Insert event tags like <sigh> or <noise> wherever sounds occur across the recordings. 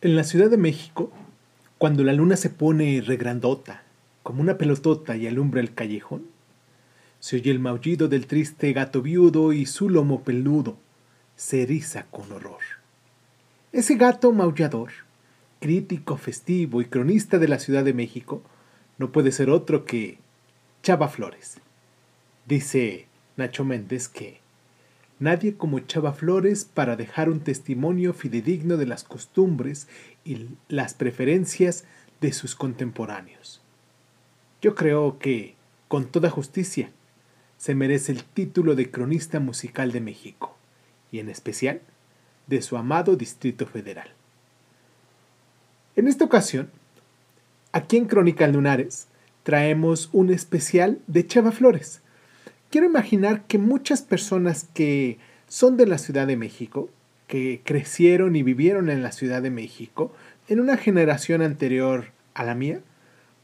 En la Ciudad de México, cuando la luna se pone regrandota, como una pelotota y alumbra el callejón, se oye el maullido del triste gato viudo y su lomo peludo se eriza con horror. Ese gato maullador, crítico festivo y cronista de la Ciudad de México, no puede ser otro que Chava Flores. Dice Nacho Méndez que nadie como Chava Flores para dejar un testimonio fidedigno de las costumbres y las preferencias de sus contemporáneos. Yo creo que, con toda justicia, se merece el título de cronista musical de México, y en especial de su amado Distrito Federal. En esta ocasión, aquí en Crónica Lunares, traemos un especial de Chava Flores, quiero imaginar que muchas personas que son de la Ciudad de México, que crecieron y vivieron en la Ciudad de México, en una generación anterior a la mía,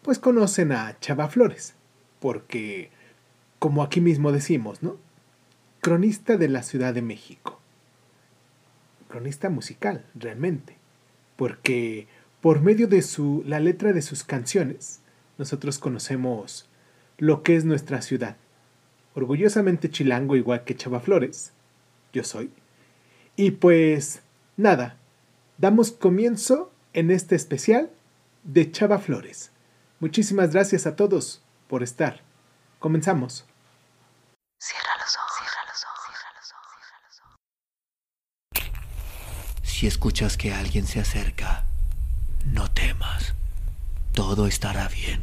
pues conocen a Chava Flores, porque, como aquí mismo decimos, ¿no? Cronista de la Ciudad de México. Cronista musical, realmente, porque por medio de su, la letra de sus canciones, nosotros conocemos lo que es nuestra ciudad, orgullosamente chilango igual que Chava Flores. Yo soy. Y pues nada, damos comienzo en este especial de Chava Flores. Muchísimas gracias a todos por estar. Comenzamos. Cierra los ojos, cierra los ojos, cierra los ojos, cierra los ojos. Si escuchas que alguien se acerca, no temas. Todo estará bien.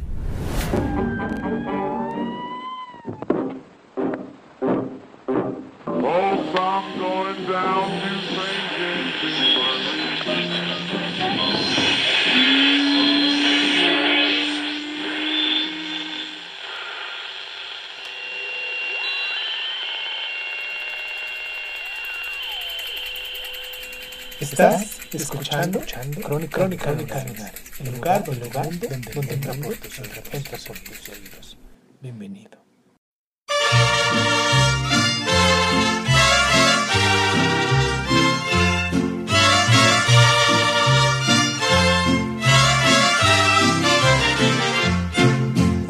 Estás escuchando, Crónica, Crónica, Crónica Lunares, el lugar, el lugar donde, donde, donde entra por tus oídos. Bienvenido.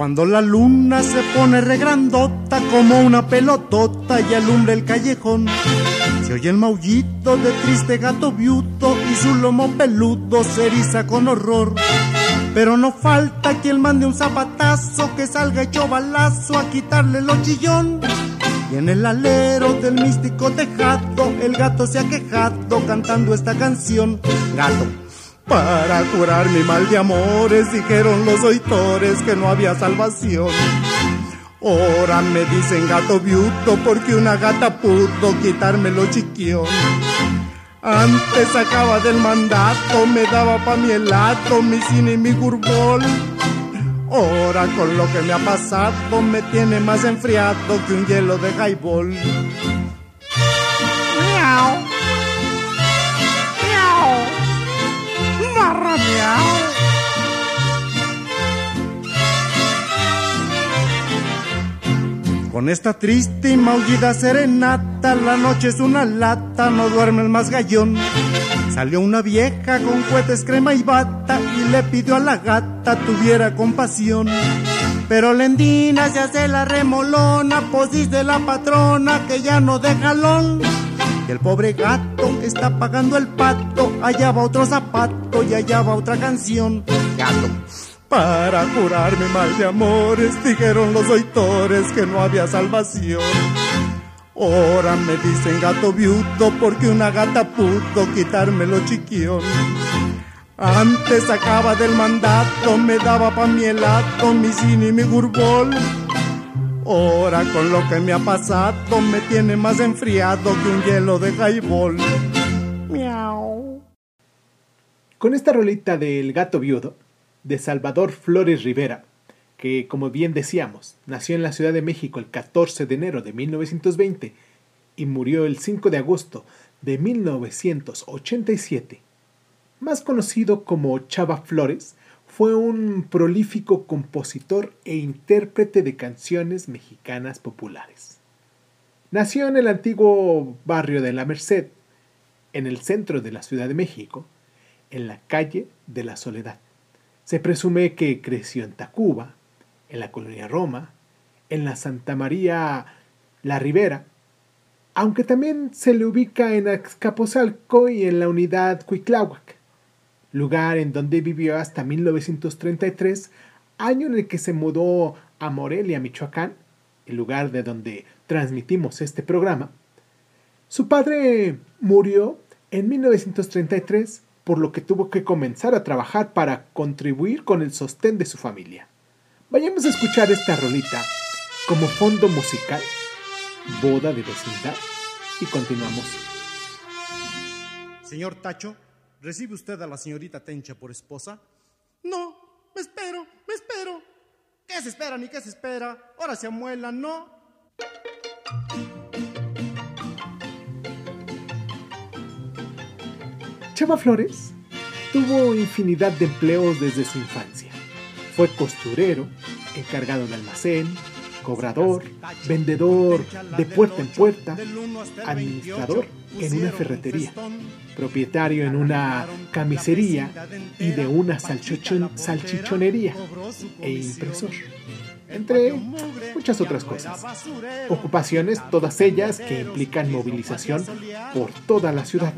Cuando la luna se pone regrandota como una pelotota y alumbra el callejón, se oye el maullito de triste gato viuto y su lomo peludo se eriza con horror. Pero no falta quien mande un zapatazo que salga hecho balazo a quitarle lo chillón. Y en el alero del místico tejado, el gato se ha quejado cantando esta canción. Gato, para curar mi mal de amores, dijeron los oitores que no había salvación. Ahora me dicen gato viuto porque una gata pudo quitarme lo chiquión. Antes sacaba del mandato, me daba pa' mi helado, mi cine y mi gurbol. Ahora con lo que me ha pasado, me tiene más enfriado que un hielo de highball. Miau. Con esta triste y maullida serenata, la noche es una lata, no duerme el más gallón. Salió una vieja con cohetes, crema y bata y le pidió a la gata tuviera compasión. Pero Lendina se hace la remolona, pues dice la patrona que ya no de jalón. El pobre gato está pagando el pato, allá va otro zapato y allá va otra canción. Gato. Para curar mi mal de amores, dijeron los oitores que no había salvación. Ahora me dicen gato viudo porque una gata pudo quitarme lo chiquión. Antes sacaba del mandato, me daba pa' mi helado, mi cine y mi gurbol. Ahora con lo que me ha pasado, me tiene más enfriado que un hielo de highball. Miau. Con esta rolita del gato viudo, de Salvador Flores Rivera, que como bien decíamos, nació en la Ciudad de México el 14 de enero de 1920 y murió el 5 de agosto de 1987. Más conocido como Chava Flores, fue un prolífico compositor e intérprete de canciones mexicanas populares. Nació en el antiguo barrio de La Merced, en el centro de la Ciudad de México, en la calle de la Soledad. Se presume que creció en Tacuba, en la colonia Roma, en la Santa María La Ribera, aunque también se le ubica en Azcapotzalco y en la unidad Cuitláhuac, lugar en donde vivió hasta 1933, año en el que se mudó a Morelia, Michoacán, el lugar de donde transmitimos este programa. Su padre murió en 1933, por lo que tuvo que comenzar a trabajar para contribuir con el sostén de su familia. Vayamos a escuchar esta rolita como fondo musical, boda de vecindad, y continuamos. Señor Tacho, ¿recibe usted a la señorita Tencha por esposa? No, me espero, me espero. ¿Qué se espera ni qué se espera? Ahora se amuela, ¿no? Chava Flores tuvo infinidad de empleos desde su infancia. Fue costurero, encargado de almacén, cobrador, vendedor de puerta en puerta, administrador en una ferretería, propietario en una camisería y de una salchichon- salchichonería e impresor, entre muchas otras cosas. Ocupaciones, todas ellas que implican movilización por toda la ciudad,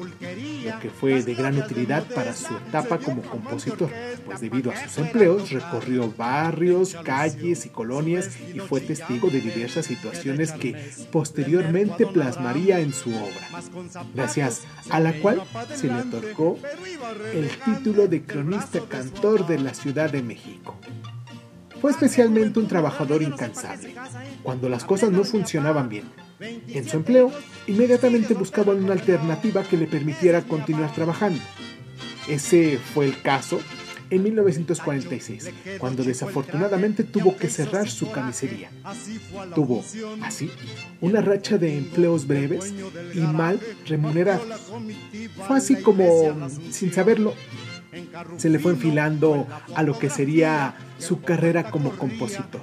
lo que fue de gran utilidad para su etapa como compositor, pues debido a sus empleos recorrió barrios, calles y colonias y fue testigo de diversas situaciones que posteriormente plasmaría en su obra, gracias a la cual se le otorgó el título de cronista cantor de la Ciudad de México. Fue especialmente un trabajador incansable. Cuando las cosas no funcionaban bien, en su empleo, inmediatamente buscaba una alternativa que le permitiera continuar trabajando. Ese fue el caso en 1946, cuando desafortunadamente tuvo que cerrar su camisería. Tuvo, así, una racha de empleos breves y mal remunerados. Fue así como, sin saberlo, se le fue enfilando a lo que sería su carrera como compositor.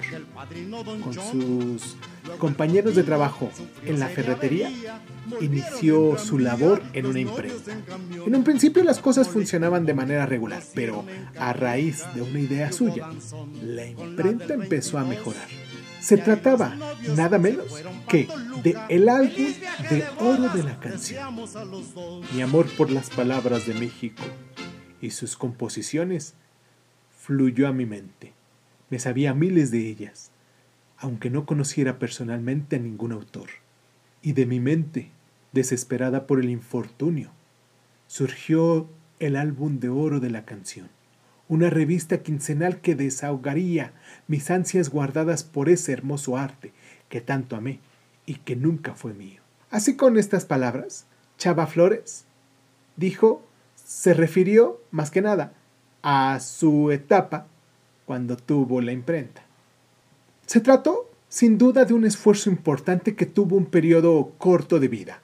Con sus compañeros de trabajo en la ferretería, inició su labor en una imprenta. En un principio las cosas funcionaban de manera regular, pero a raíz de una idea suya, la imprenta empezó a mejorar. Se trataba nada menos que de el álbum de oro de la canción. Mi amor por las palabras de México y sus composiciones fluyó a mi mente. Me sabía miles de ellas, aunque no conociera personalmente a ningún autor. Y de mi mente, desesperada por el infortunio, surgió el álbum de oro de la canción, una revista quincenal que desahogaría mis ansias guardadas por ese hermoso arte que tanto amé y que nunca fue mío. Así con estas palabras, Chava Flores dijo, se refirió más que nada a su etapa cuando tuvo la imprenta. Se trató, sin duda, de un esfuerzo importante que tuvo un periodo corto de vida,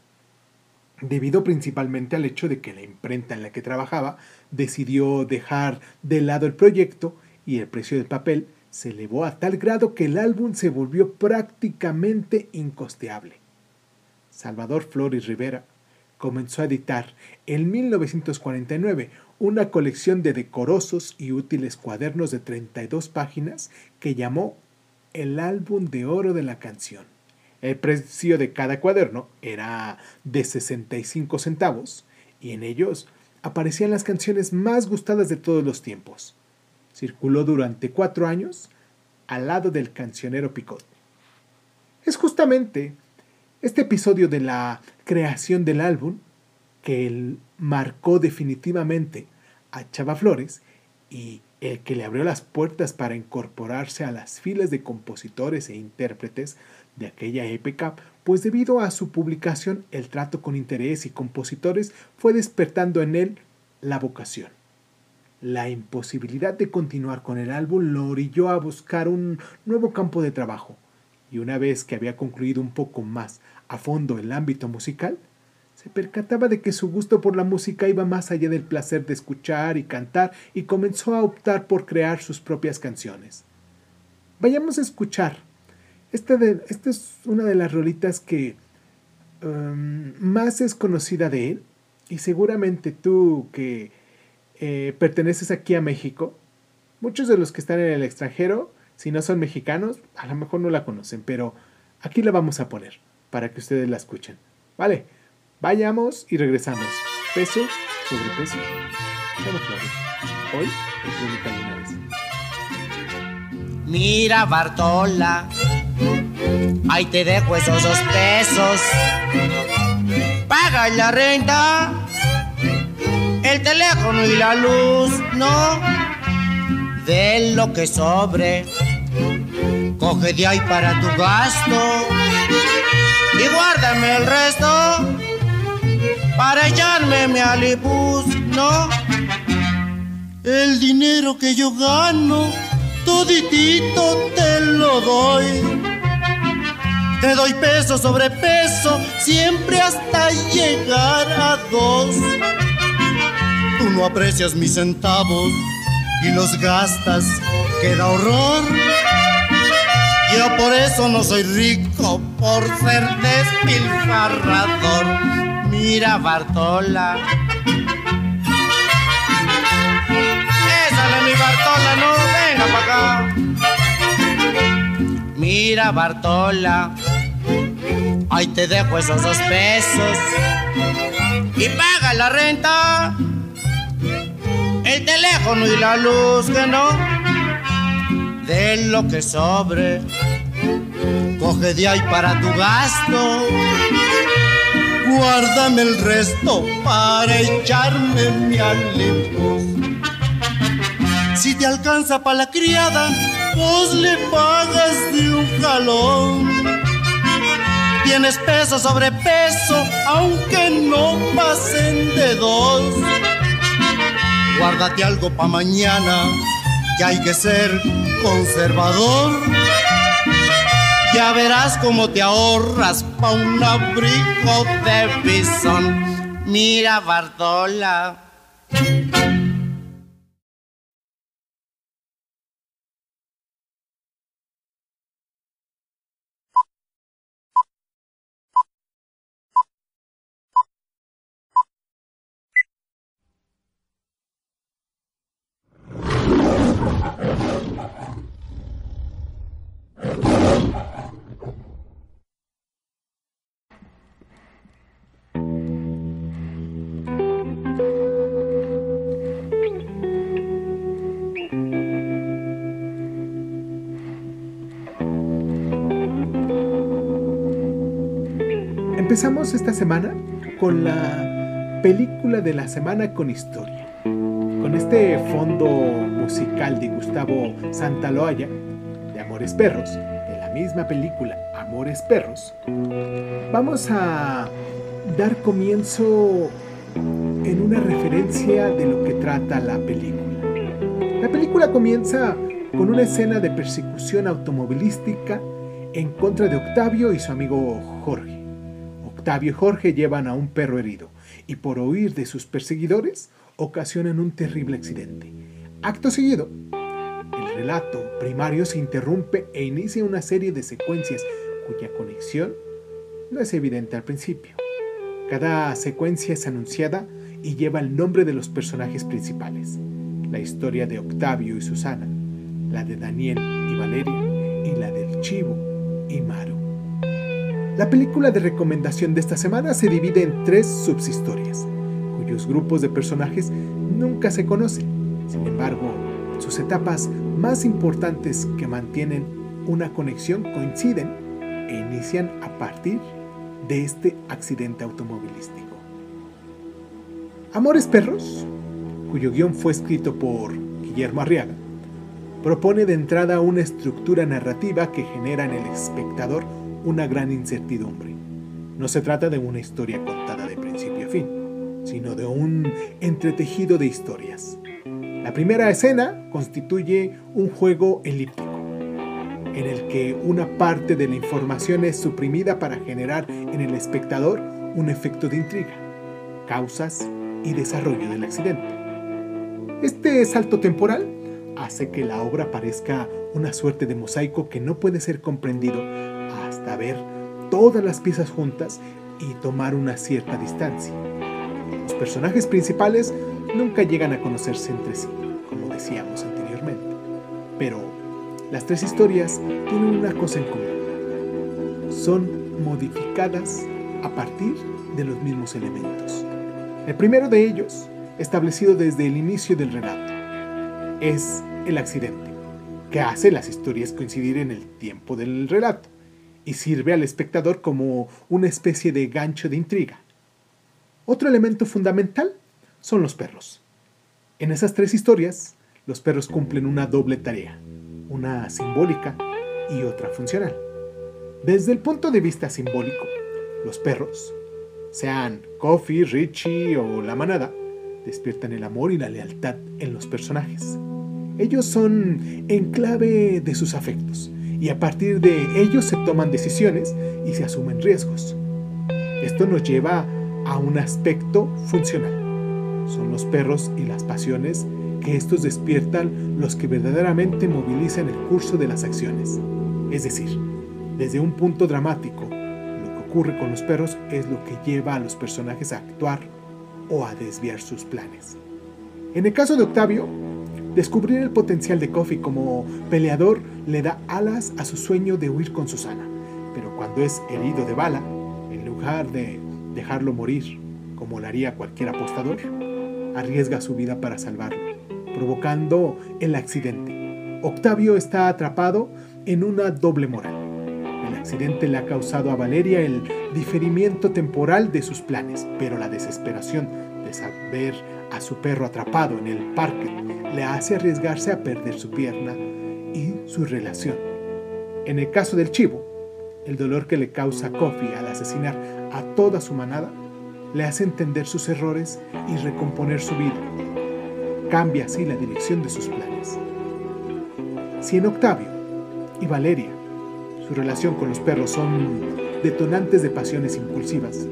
debido principalmente al hecho de que la imprenta en la que trabajaba decidió dejar de lado el proyecto y el precio del papel se elevó a tal grado que el álbum se volvió prácticamente incosteable. Salvador Flores Rivera comenzó a editar en 1949 una colección de decorosos y útiles cuadernos de 32 páginas que llamó el álbum de oro de la canción. El precio de cada cuaderno era de 65 centavos y en ellos aparecían las canciones más gustadas de todos los tiempos. Circuló durante cuatro años al lado del cancionero Picot. Es justamente este episodio de la creación del álbum que marcó definitivamente a Chava Flores y el que le abrió las puertas para incorporarse a las filas de compositores e intérpretes de aquella época, pues debido a su publicación el trato con interés y compositores fue despertando en él la vocación. La imposibilidad de continuar con el álbum lo orilló a buscar un nuevo campo de trabajo, y una vez que había concluido un poco más a fondo el ámbito musical, se percataba de que su gusto por la música iba más allá del placer de escuchar y cantar y comenzó a optar por crear sus propias canciones. Vayamos a escuchar. Esta, de, esta es una de las rolitas que um, más es conocida de él y seguramente tú que eh, perteneces aquí a México, muchos de los que están en el extranjero, si no son mexicanos, a lo mejor no la conocen, pero aquí la vamos a poner para que ustedes la escuchen. Vale, vayamos y regresamos. Peso sobre peso. Hoy en Crónica. Mira, Bartola, ahí te dejo esos dos pesos. Paga la renta, el teléfono y la luz, no. De lo que sobre, coge de ahí para tu gasto y guárdame el resto para echarme mi alibus, no. El dinero que yo gano, toditito te lo doy. Te doy peso sobre peso, siempre hasta llegar a dos. Tú no aprecias mis centavos y los gastas, queda horror. Yo por eso no soy rico, por ser despilfarrador. Mira, Bartola. Esa es mi Bartola, no, venga para acá. Mira, Bartola. Ahí te dejo esos dos pesos. Y paga la renta. El teléfono y la luz, que no. De lo que sobre. Coge de ahí para tu gasto. Guárdame el resto para echarme mi alipos. Si te alcanza para la criada, pues le pagas de un jalón. Tienes peso sobre peso, aunque no pasen de dos. Guárdate algo pa' mañana, que hay que ser conservador. Ya verás cómo te ahorras pa' un abrigo de bisón. Mira, Bartola. Empezamos esta semana con la película de la semana con historia. Con este fondo musical de Gustavo Santaloaya, de Amores Perros, de la misma película Amores Perros, vamos a dar comienzo en una referencia de lo que trata la película. La película comienza con una escena de persecución automovilística en contra de Octavio y su amigo Jorge. Octavio y Jorge llevan a un perro herido y por huir de sus perseguidores ocasionan un terrible accidente. Acto seguido, el relato primario se interrumpe e inicia una serie de secuencias cuya conexión no es evidente al principio. Cada secuencia es anunciada y lleva el nombre de los personajes principales. La historia de Octavio y Susana, la de Daniel y Valeria y la del Chivo y Maru. La película de recomendación de esta semana se divide en tres subhistorias, cuyos grupos de personajes nunca se conocen. Sin embargo, sus etapas más importantes que mantienen una conexión coinciden e inician a partir de este accidente automovilístico. Amores Perros, cuyo guion fue escrito por Guillermo Arriaga, propone de entrada una estructura narrativa que genera en el espectador una gran incertidumbre. No se trata de una historia contada de principio a fin, sino de un entretejido de historias. La primera escena constituye un juego elíptico, en el que una parte de la información es suprimida para generar en el espectador un efecto de intriga, causas y desarrollo del accidente. Este salto temporal hace que la obra parezca una suerte de mosaico que no puede ser comprendido hasta ver todas las piezas juntas y tomar una cierta distancia. Los personajes principales nunca llegan a conocerse entre sí, como decíamos anteriormente. Pero las tres historias tienen una cosa en común. Son modificadas a partir de los mismos elementos. El primero de ellos, establecido desde el inicio del relato, es el accidente, que hace las historias coincidir en el tiempo del relato y sirve al espectador como una especie de gancho de intriga. Otro elemento fundamental son los perros. En esas tres historias, los perros cumplen una doble tarea, una simbólica y otra funcional. Desde el punto de vista simbólico, los perros, sean Coffee, Richie o la manada, despiertan el amor y la lealtad en los personajes. Ellos son enclave de sus afectos y a partir de ellos se toman decisiones y se asumen riesgos. Esto nos lleva a un aspecto funcional. Son los perros y las pasiones que estos despiertan los que verdaderamente movilizan el curso de las acciones. Es decir, desde un punto dramático, lo que ocurre con los perros es lo que lleva a los personajes a actuar o a desviar sus planes. En el caso de Octavio, descubrir el potencial de Coffee como peleador le da alas a su sueño de huir con Susana, pero cuando es herido de bala, en lugar de dejarlo morir, como lo haría cualquier apostador, arriesga su vida para salvarlo, provocando el accidente. Octavio está atrapado en una doble moral. El accidente le ha causado a Valeria el diferimiento temporal de sus planes, pero la desesperación de saber a su perro atrapado en el parque le hace arriesgarse a perder su pierna y su relación. En el caso del chivo, el dolor que le causa Coffee al asesinar a toda su manada le hace entender sus errores y recomponer su vida. Cambia así la dirección de sus planes. Si en Octavio y Valeria su relación con los perros son detonantes de pasiones impulsivas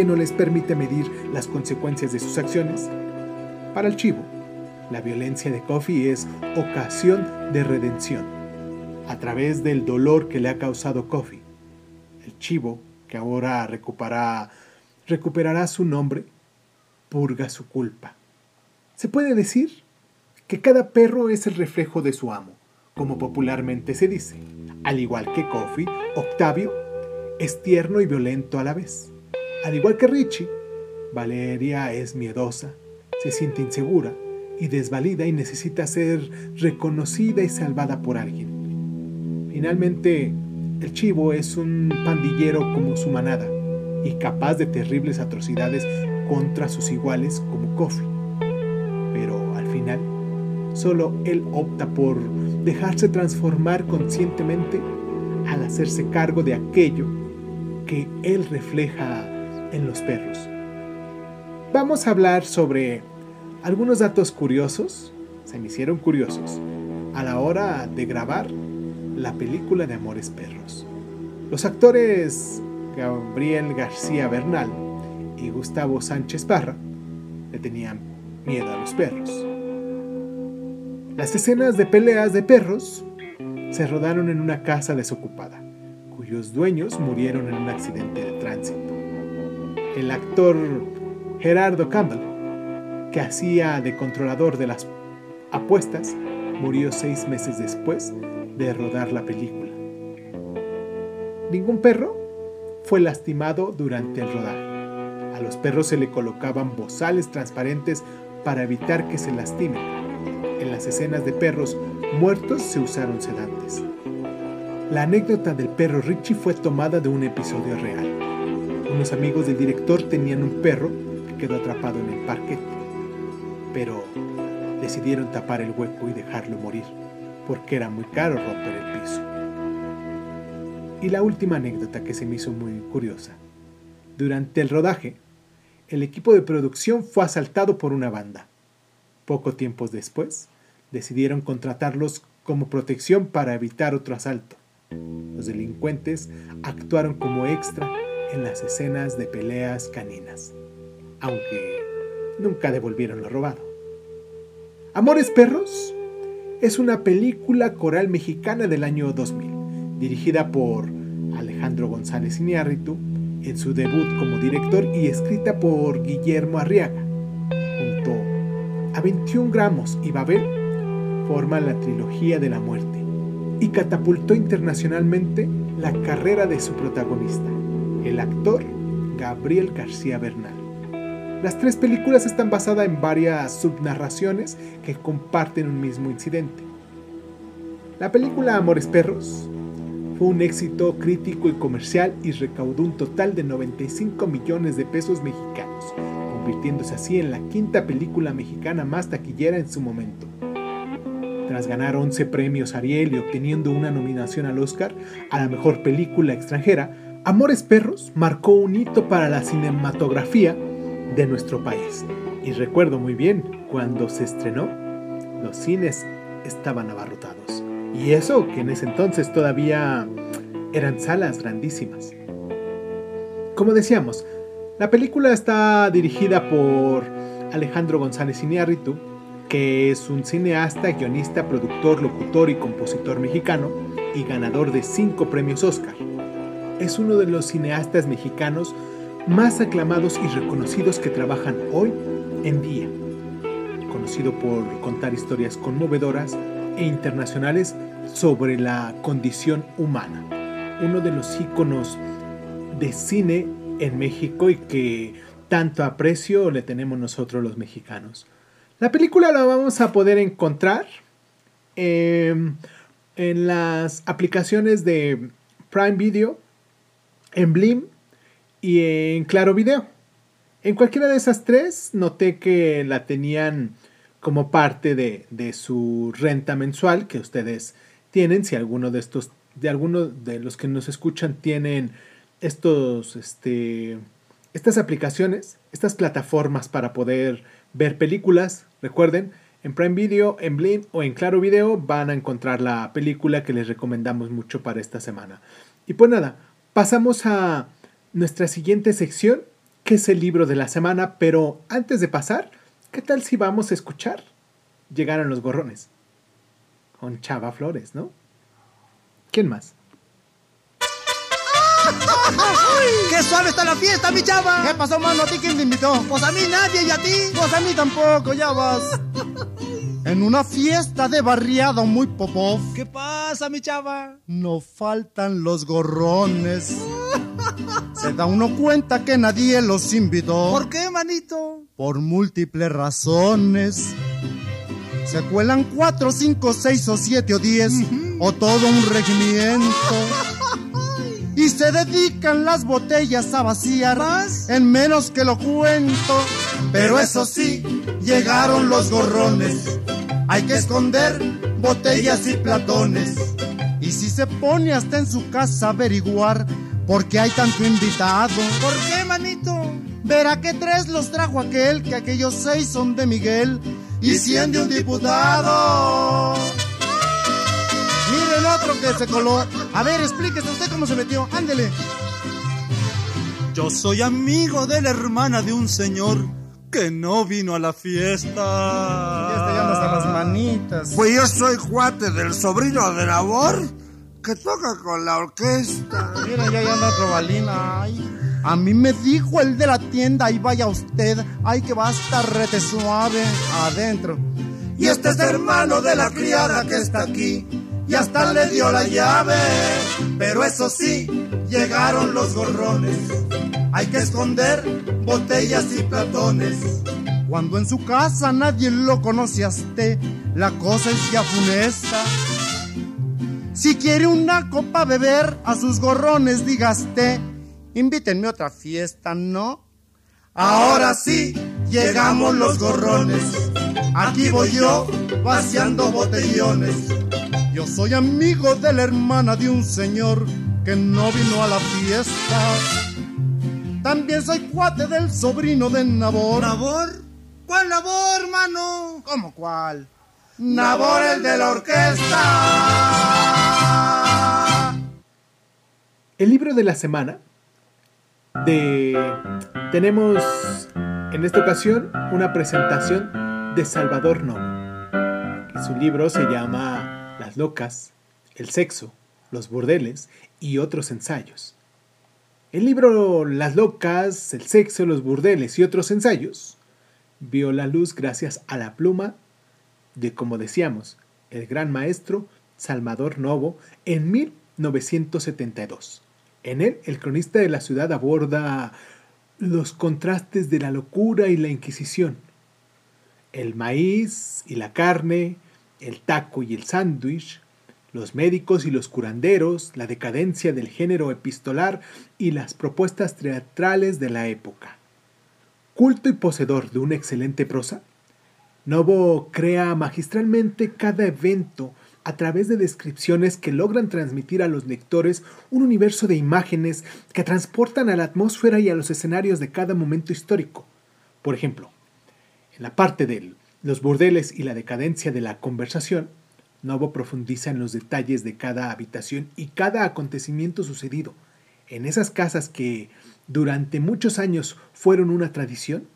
que no les permite medir las consecuencias de sus acciones, para el chivo, la violencia de Coffee es ocasión de redención a través del dolor que le ha causado Coffee. El chivo, que ahora recuperará, recuperará su nombre, purga su culpa. Se puede decir que cada perro es el reflejo de su amo, como popularmente se dice. Al igual que Coffee, Octavio es tierno y violento a la vez. Al igual que Richie, Valeria es miedosa, se siente insegura y desvalida y necesita ser reconocida y salvada por alguien. Finalmente, el chivo es un pandillero como su manada y capaz de terribles atrocidades contra sus iguales como Coffee. Pero al final, solo él opta por dejarse transformar conscientemente al hacerse cargo de aquello que él refleja en los perros. Vamos a hablar sobre algunos datos curiosos, se me hicieron curiosos, a la hora de grabar la película de Amores Perros. Los actores Gabriel García Bernal y Gustavo Sánchez Parra le tenían miedo a los perros. Las escenas de peleas de perros se rodaron en una casa desocupada, cuyos dueños murieron en un accidente de tránsito. El actor Gerardo Campbell, que hacía de controlador de las apuestas, murió seis meses después de rodar la película. Ningún perro fue lastimado durante el rodaje. A los perros se le colocaban bozales transparentes para evitar que se lastimen. En las escenas de perros muertos se usaron sedantes. La anécdota del perro Richie fue tomada de un episodio real. Unos amigos del director tenían un perro que quedó atrapado en el parque, pero decidieron tapar el hueco y dejarlo morir porque era muy caro romper el piso. Y la última anécdota que se me hizo muy curiosa. Durante el rodaje, el equipo de producción fue asaltado por una banda. Poco tiempo después, decidieron contratarlos como protección para evitar otro asalto. Los delincuentes actuaron como extra en las escenas de peleas caninas, aunque nunca devolvieron lo robado. Amores Perros es una película coral mexicana del año 2000, dirigida por Alejandro González Iñárritu en su debut como director y escrita por Guillermo Arriaga. Junto a 21 gramos y Babel, forma la trilogía de la muerte y catapultó internacionalmente la carrera de su protagonista, el actor Gabriel García Bernal. Las tres películas están basadas en varias subnarraciones que comparten un mismo incidente. La película Amores Perros fue un éxito crítico y comercial y recaudó un total de 95 millones de pesos mexicanos, convirtiéndose así en la quinta película mexicana más taquillera en su momento. Tras ganar 11 premios Ariel y obteniendo una nominación al Oscar a la mejor película extranjera, Amores Perros marcó un hito para la cinematografía de nuestro país. Y recuerdo muy bien, cuando se estrenó, los cines estaban abarrotados. Y eso que en ese entonces todavía eran salas grandísimas. Como decíamos, la película está dirigida por Alejandro González Iñárritu, que es un cineasta, guionista, productor, locutor y compositor mexicano y ganador de cinco premios Oscar. Es uno de los cineastas mexicanos más aclamados y reconocidos que trabajan hoy en día, conocido por contar historias conmovedoras e internacionales sobre la condición humana. Uno de los íconos de cine en México y que tanto aprecio le tenemos nosotros los mexicanos. La película la vamos a poder encontrar em, en las aplicaciones de Prime Video, en Blim y en Claro Video. En cualquiera de esas tres noté que la tenían como parte de, de su renta mensual que ustedes tienen. Si alguno de estos, de alguno de los que nos escuchan tienen estos, este, estas aplicaciones, estas plataformas para poder ver películas, recuerden, en Prime Video, en Blim o en Claro Video van a encontrar la película que les recomendamos mucho para esta semana. Y pues nada, pasamos a nuestra siguiente sección, que es el libro de la semana, pero antes de pasar, ¿qué tal si vamos a escuchar? Llegaron los gorrones. Con Chava Flores, ¿no? ¿Quién más? ¡Qué suave está la fiesta, mi chava! ¿Qué pasó, mano? ¿A ti quién te invitó? Pues a mí nadie y a ti. Pues a mí tampoco, ya vas. En una fiesta de barriada muy popov, ¿Qué pasa, mi chava? no faltan los gorrones. Se da uno cuenta que nadie los invitó. ¿Por qué, manito? por múltiples razones. Se cuelan cuatro, cinco, seis o siete o diez, o todo un regimiento. <laughs> Y se dedican las botellas a vaciar ¿Más? en menos que lo cuento. Pero eso sí, llegaron los gorrones. Hay que esconder botellas y platones. Y si se pone hasta en su casa a averiguar por qué hay tanto invitado, ¿Por qué, manito? Verá que tres los trajo aquel, que aquellos seis son de Miguel y cien de un diputado. Miren otro que se coló. A ver, explíquese usted cómo se metió. Ándele. Yo soy amigo de la hermana de un señor que no vino a la fiesta. manitas. Pues yo soy cuate del sobrino de labor que toca con la orquesta. Mira, ya anda otro balina. Ay. A mí me dijo el de la tienda, ahí vaya usted. Ay, que va a estar rete suave adentro. Y este es hermano de la criada que está aquí. Y hasta le dio la llave. Pero eso sí, llegaron los gorrones. Hay que esconder botellas y platones. Cuando en su casa nadie lo conoce a usted, la cosa es ya funesta. Si quiere una copa beber, a sus gorrones dígaste, invítenme a otra fiesta, ¿no? Ahora sí, llegamos los gorrones. Aquí voy yo, vaciando botellones. Yo soy amigo de la hermana de un señor que no vino a la fiesta. También soy cuate del sobrino de Nabor. ¿Labor? ¿Cuál labor, mano? ¿Cómo cuál? Nabor el de la orquesta. El libro de la semana de tenemos en esta ocasión una presentación de Salvador Novo. Y su libro se llama Las locas, el sexo, los burdeles y otros ensayos. El libro Las locas, el sexo, los burdeles y otros ensayos vio la luz gracias a la pluma de, como decíamos, el gran maestro Salvador Novo en 1972. En él, el cronista de la ciudad aborda los contrastes de la locura y la Inquisición, el maíz y la carne, el taco y el sándwich, los médicos y los curanderos, la decadencia del género epistolar y las propuestas teatrales de la época. Culto y poseedor de una excelente prosa, Novo crea magistralmente cada evento a través de descripciones que logran transmitir a los lectores un universo de imágenes que transportan a la atmósfera y a los escenarios de cada momento histórico. Por ejemplo, en la parte de los burdeles y la decadencia de la conversación, Novo profundiza en los detalles de cada habitación y cada acontecimiento sucedido. En esas casas que durante muchos años fueron una tradición,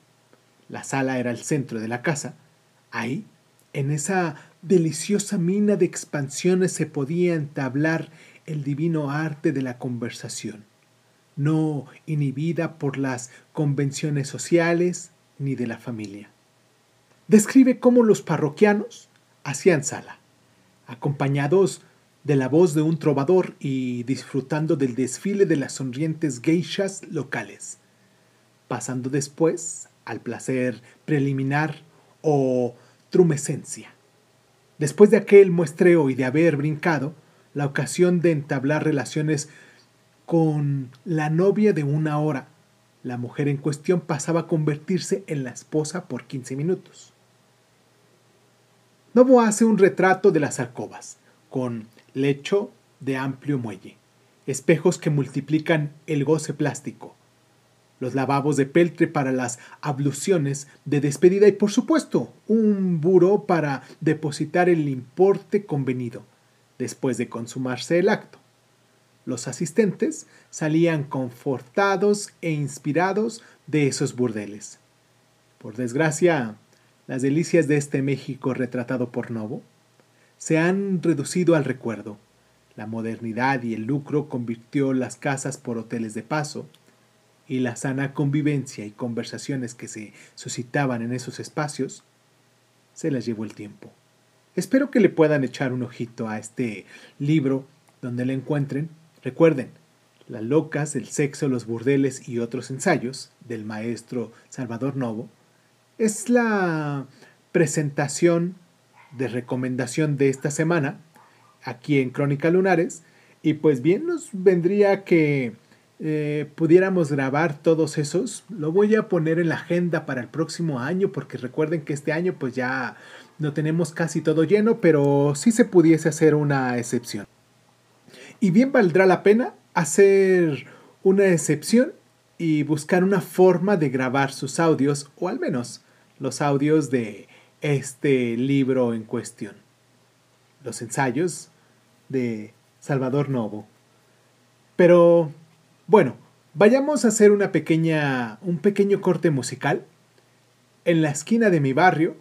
la sala era el centro de la casa, ahí, en esa deliciosa mina de expansiones se podía entablar el divino arte de la conversación, no inhibida por las convenciones sociales ni de la familia. Describe cómo los parroquianos hacían sala, acompañados de la voz de un trovador y disfrutando del desfile de las sonrientes geishas locales, pasando después al placer preliminar o trumescencia. Después de aquel muestreo y de haber brincado, la ocasión de entablar relaciones con la novia de una hora, la mujer en cuestión pasaba a convertirse en la esposa por 15 minutos. Novo hace un retrato de las alcobas, con lecho de amplio muelle, espejos que multiplican el goce plástico, los lavabos de peltre para las abluciones de despedida y por supuesto un buró para depositar el importe convenido después de consumarse el acto. Los asistentes salían confortados e inspirados de esos burdeles. Por desgracia, las delicias de este México retratado por Novo se han reducido al recuerdo. La modernidad y el lucro convirtió las casas por hoteles de paso, y la sana convivencia y conversaciones que se suscitaban en esos espacios, se las llevó el tiempo. Espero que le puedan echar un ojito a este libro donde le encuentren. Recuerden, Las locas, el sexo, los burdeles y otros ensayos del maestro Salvador Novo es la presentación de recomendación de esta semana aquí en Crónica Lunares y pues bien nos vendría que eh, pudiéramos grabar todos esos. Lo voy a poner en la agenda para el próximo año porque recuerden que este año pues ya no tenemos casi todo lleno, pero sí se pudiese hacer una excepción. Y bien valdrá la pena hacer una excepción y buscar una forma de grabar sus audios o al menos los audios de este libro en cuestión. Los ensayos de Salvador Novo. Pero bueno, vayamos a hacer una pequeña, un pequeño corte musical en la esquina de mi barrio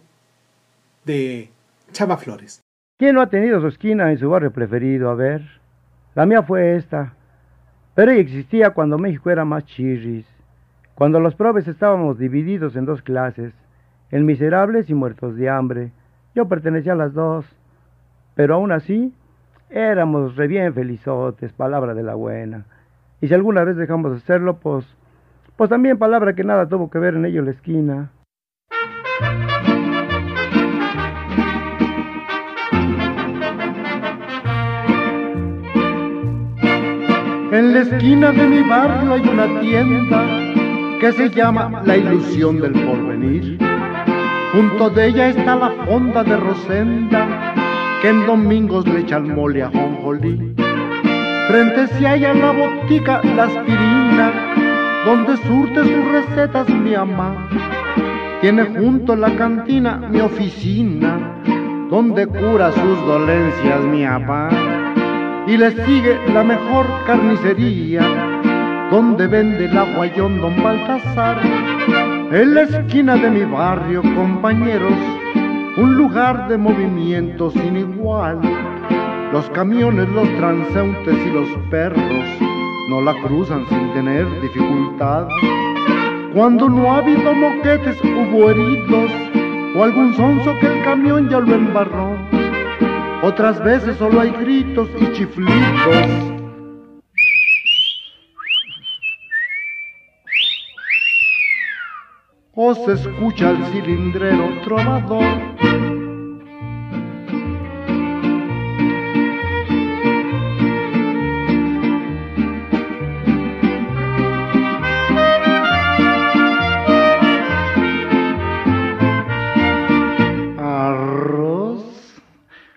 de Chava Flores. ¿Quién no ha tenido su esquina en su barrio preferido? A ver, la mía fue esta. Pero existía cuando México era más chirris, cuando los probes estábamos divididos en dos clases, en miserables y muertos de hambre. Yo pertenecía a las dos, pero aún así éramos re bien felizotes, palabra de la buena. Y si alguna vez dejamos de hacerlo, pues, pues también palabra que nada tuvo que ver en ello la esquina. En la esquina de mi barrio hay una tienda que se llama La Ilusión del Porvenir. Junto de ella está la fonda de Rosenda, que en domingos le echa el mole a jonjolí. Frente si hay la botica la aspirina, donde surte sus recetas mi ama. Tiene junto la cantina mi oficina, donde cura sus dolencias mi papá. Y le sigue la mejor carnicería, donde vende el aguayón don Baltasar. En la esquina de mi barrio, compañeros, un lugar de movimiento sin igual los camiones, los transeúntes y los perros no la cruzan sin tener dificultad. Cuando no ha habido moquetes hubo o algún sonso que el camión ya lo embarró. Otras veces solo hay gritos y chiflitos. O se escucha el cilindrero trovador. Arroz.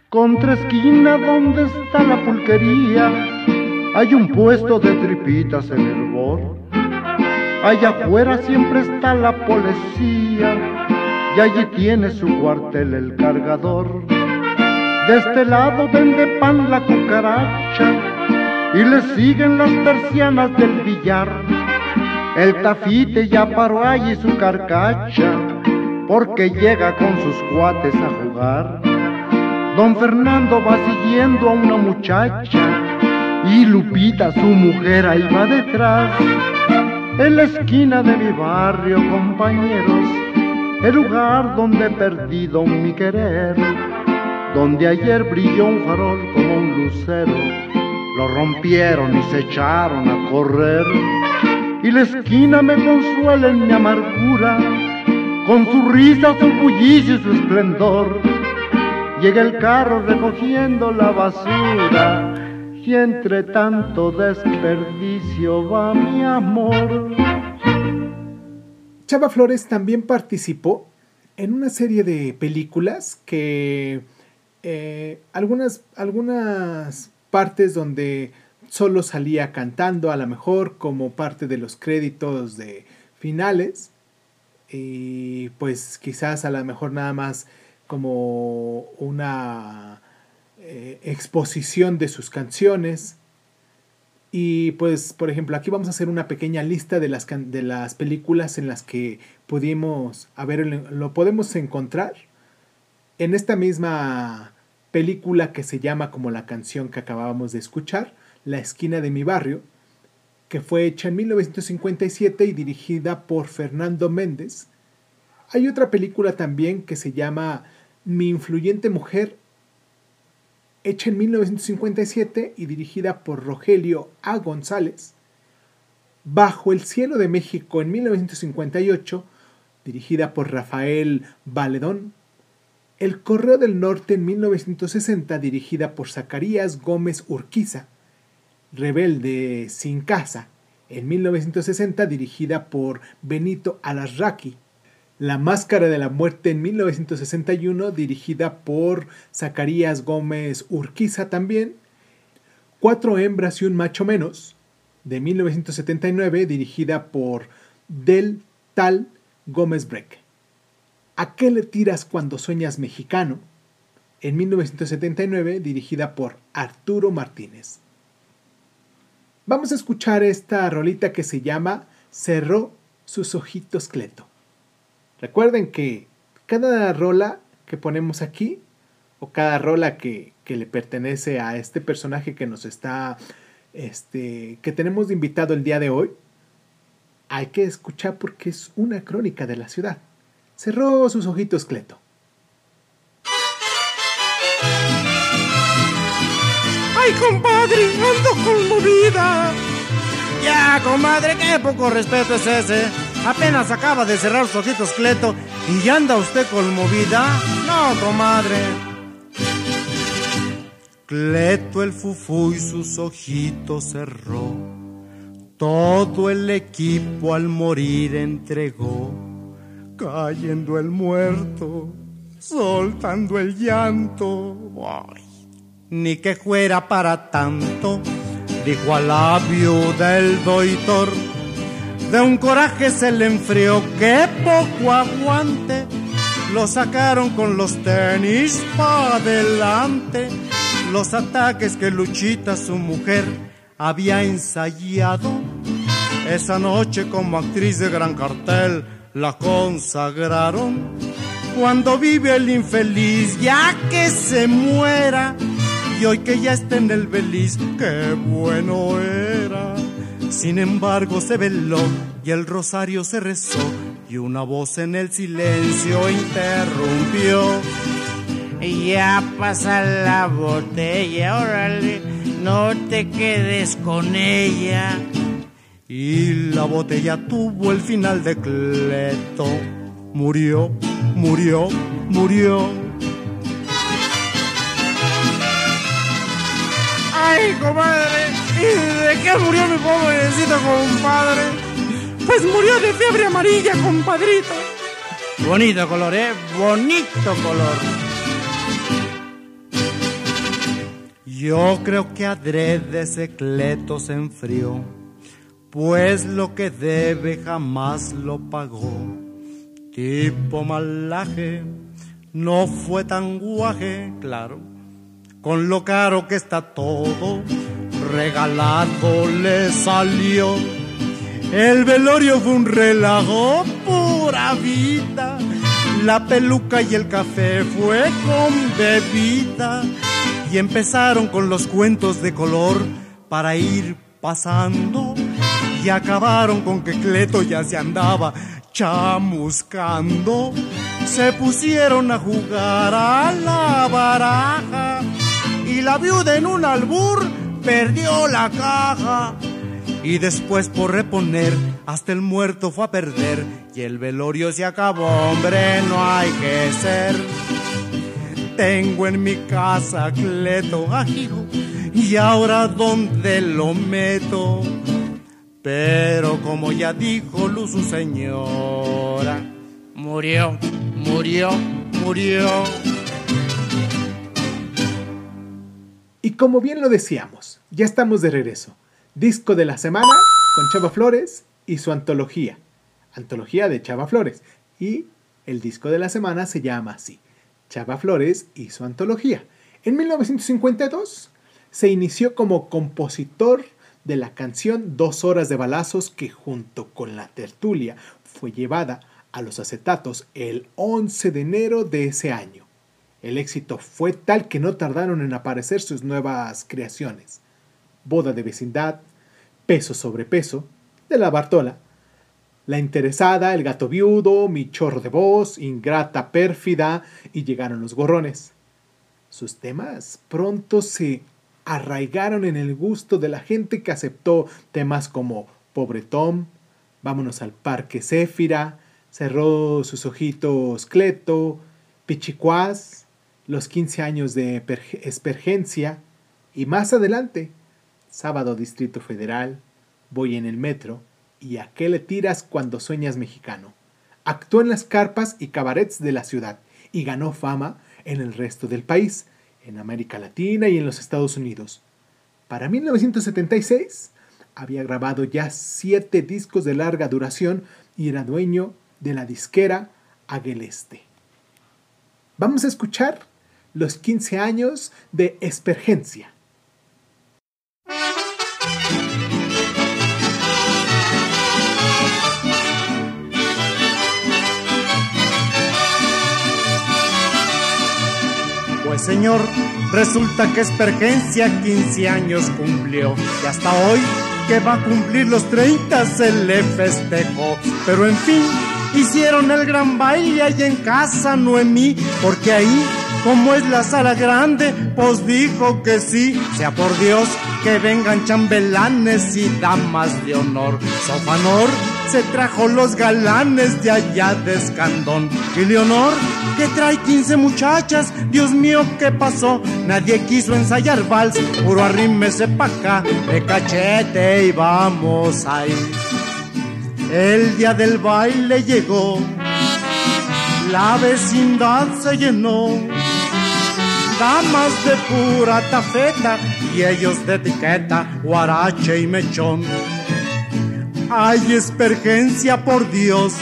Contra esquina donde está la pulquería, hay un puesto de tripitas en el bor. Allá afuera siempre está la policía y allí tiene su cuartel el cargador. De este lado vende pan la cucaracha y le siguen las persianas del billar. El tafite ya paró allí su carcacha porque llega con sus cuates a jugar. Don Fernando va siguiendo a una muchacha y Lupita, su mujer, ahí va detrás. En la esquina de mi barrio, compañeros, el lugar donde he perdido mi querer, donde ayer brilló un farol como un lucero, lo rompieron y se echaron a correr. Y la esquina me consuela en mi amargura, con su risa, su bullicio y su esplendor. Llega el carro recogiendo la basura y entre tanto desperdicio va mi amor. Chava Flores también participó en una serie de películas que eh, algunas, algunas partes donde solo salía cantando, a lo mejor como parte de los créditos de finales, y pues quizás a lo mejor nada más como una eh, exposición de sus canciones. Y pues, por ejemplo, aquí vamos a hacer una pequeña lista de las, de las películas en las que pudimos, a ver, lo podemos encontrar. En esta misma película que se llama como la canción que acabábamos de escuchar, La esquina de mi barrio, que fue hecha en 1957 y dirigida por Fernando Méndez. Hay otra película también que se llama Mi influyente mujer hecha en 1957 y dirigida por Rogelio A. González, Bajo el cielo de México en 1958, dirigida por Rafael Valedón, El Correo del Norte en 1960, dirigida por Zacarías Gómez Urquiza, Rebelde sin casa en 1960, dirigida por Benito Alarraqui, la Máscara de la Muerte en 1961, dirigida por Zacarías Gómez Urquiza también. Cuatro hembras y un macho menos, de 1979, dirigida por Del Tal Gómez Breck. ¿A qué le tiras cuando sueñas mexicano? En 1979, dirigida por Arturo Martínez. Vamos a escuchar esta rolita que se llama Cerró sus ojitos Cleto. Recuerden que cada rola que ponemos aquí, o cada rola que, que le pertenece a este personaje que nos está, este, que tenemos de invitado el día de hoy, hay que escuchar porque es una crónica de la ciudad. Cerró sus ojitos Cleto. ¡Ay, compadre! ¡Ando conmovida! Ya, comadre, qué poco respeto es ese. Apenas acaba de cerrar sus ojitos Cleto y ya anda usted conmovida. No, comadre. Cleto el fufú y sus ojitos cerró. Todo el equipo al morir entregó. Cayendo el muerto, soltando el llanto. Ay, ni que fuera para tanto, dijo a la viuda el doitor de un coraje se le enfrió que poco aguante. Lo sacaron con los tenis para adelante. Los ataques que Luchita, su mujer, había ensayado. Esa noche como actriz de gran cartel la consagraron. Cuando vive el infeliz, ya que se muera. Y hoy que ya está en el beliz, qué bueno era Sin embargo se veló y el rosario se rezó y una voz en el silencio interrumpió. Ya pasa la botella, órale, no te quedes con ella. Y la botella tuvo el final de Cleto. Murió, murió, murió. Ay, comadre, ¿y de qué murió mi pobrecito compadre? Pues murió de fiebre amarilla, compadrito. Bonito color, ¿eh? Bonito color. Yo creo que adrede ese Cleto se enfrió, pues lo que debe jamás lo pagó. Tipo malaje, no fue tan guaje, claro, con lo caro que está todo, regalado le salió. El velorio fue un relajo, pura vida. La peluca y el café fue con bebida. Y empezaron con los cuentos de color para ir pasando. Y acabaron con que Cleto ya se andaba chamuscando. Se pusieron a jugar a la baraja. Y la viuda en un albur perdió la caja. Y después por reponer, hasta el muerto fue a perder. Y el velorio se acabó, hombre, no hay que ser. Tengo en mi casa Cleto ajijo, y ahora dónde lo meto. Pero como ya dijo Luz su señora, murió, murió, murió. Como bien lo decíamos, ya estamos de regreso. Disco de la semana con Chava Flores y su antología. Antología de Chava Flores. Y el disco de la semana se llama así. Chava Flores y su antología. En 1952 se inició como compositor de la canción Dos horas de balazos que junto con la tertulia fue llevada a los acetatos el 11 de enero de ese año. El éxito fue tal que no tardaron en aparecer sus nuevas creaciones. Boda de vecindad, Peso sobre peso, de la Bartola, La interesada, El gato viudo, Mi chorro de voz, Ingrata pérfida y llegaron los gorrones. Sus temas pronto se arraigaron en el gusto de la gente que aceptó temas como Pobre Tom, Vámonos al Parque Céfira, Cerró sus ojitos Cleto, Pichicuás, Los 15 años de Espergencia y más adelante, Sábado Distrito Federal, Voy en el Metro y A qué le tiras cuando sueñas mexicano. Actuó en las carpas y cabarets de la ciudad y ganó fama en el resto del país, en América Latina y en los Estados Unidos. Para 1976 había grabado ya siete discos de larga duración y era dueño de la disquera Agueleste. Vamos a escuchar los 15 años de Espergencia. Pues señor, resulta que Espergencia 15 años cumplió y hasta hoy que va a cumplir los 30 se le festejó. Pero en fin, hicieron el gran baile ahí en casa Noemí, porque ahí, como es la sala grande, pues dijo que sí, sea por Dios que vengan chambelanes y damas de honor. Sofanor se trajo los galanes de allá de Escandón. Y Leonor, que trae 15 muchachas, Dios mío, ¿qué pasó? Nadie quiso ensayar vals, puro arrímese pa' acá, de cachete y vamos ahí. El día del baile llegó, la vecindad se llenó, damas de pura tafeta y ellos de etiqueta, guarache y mechón. Ay, espergencia por Dios,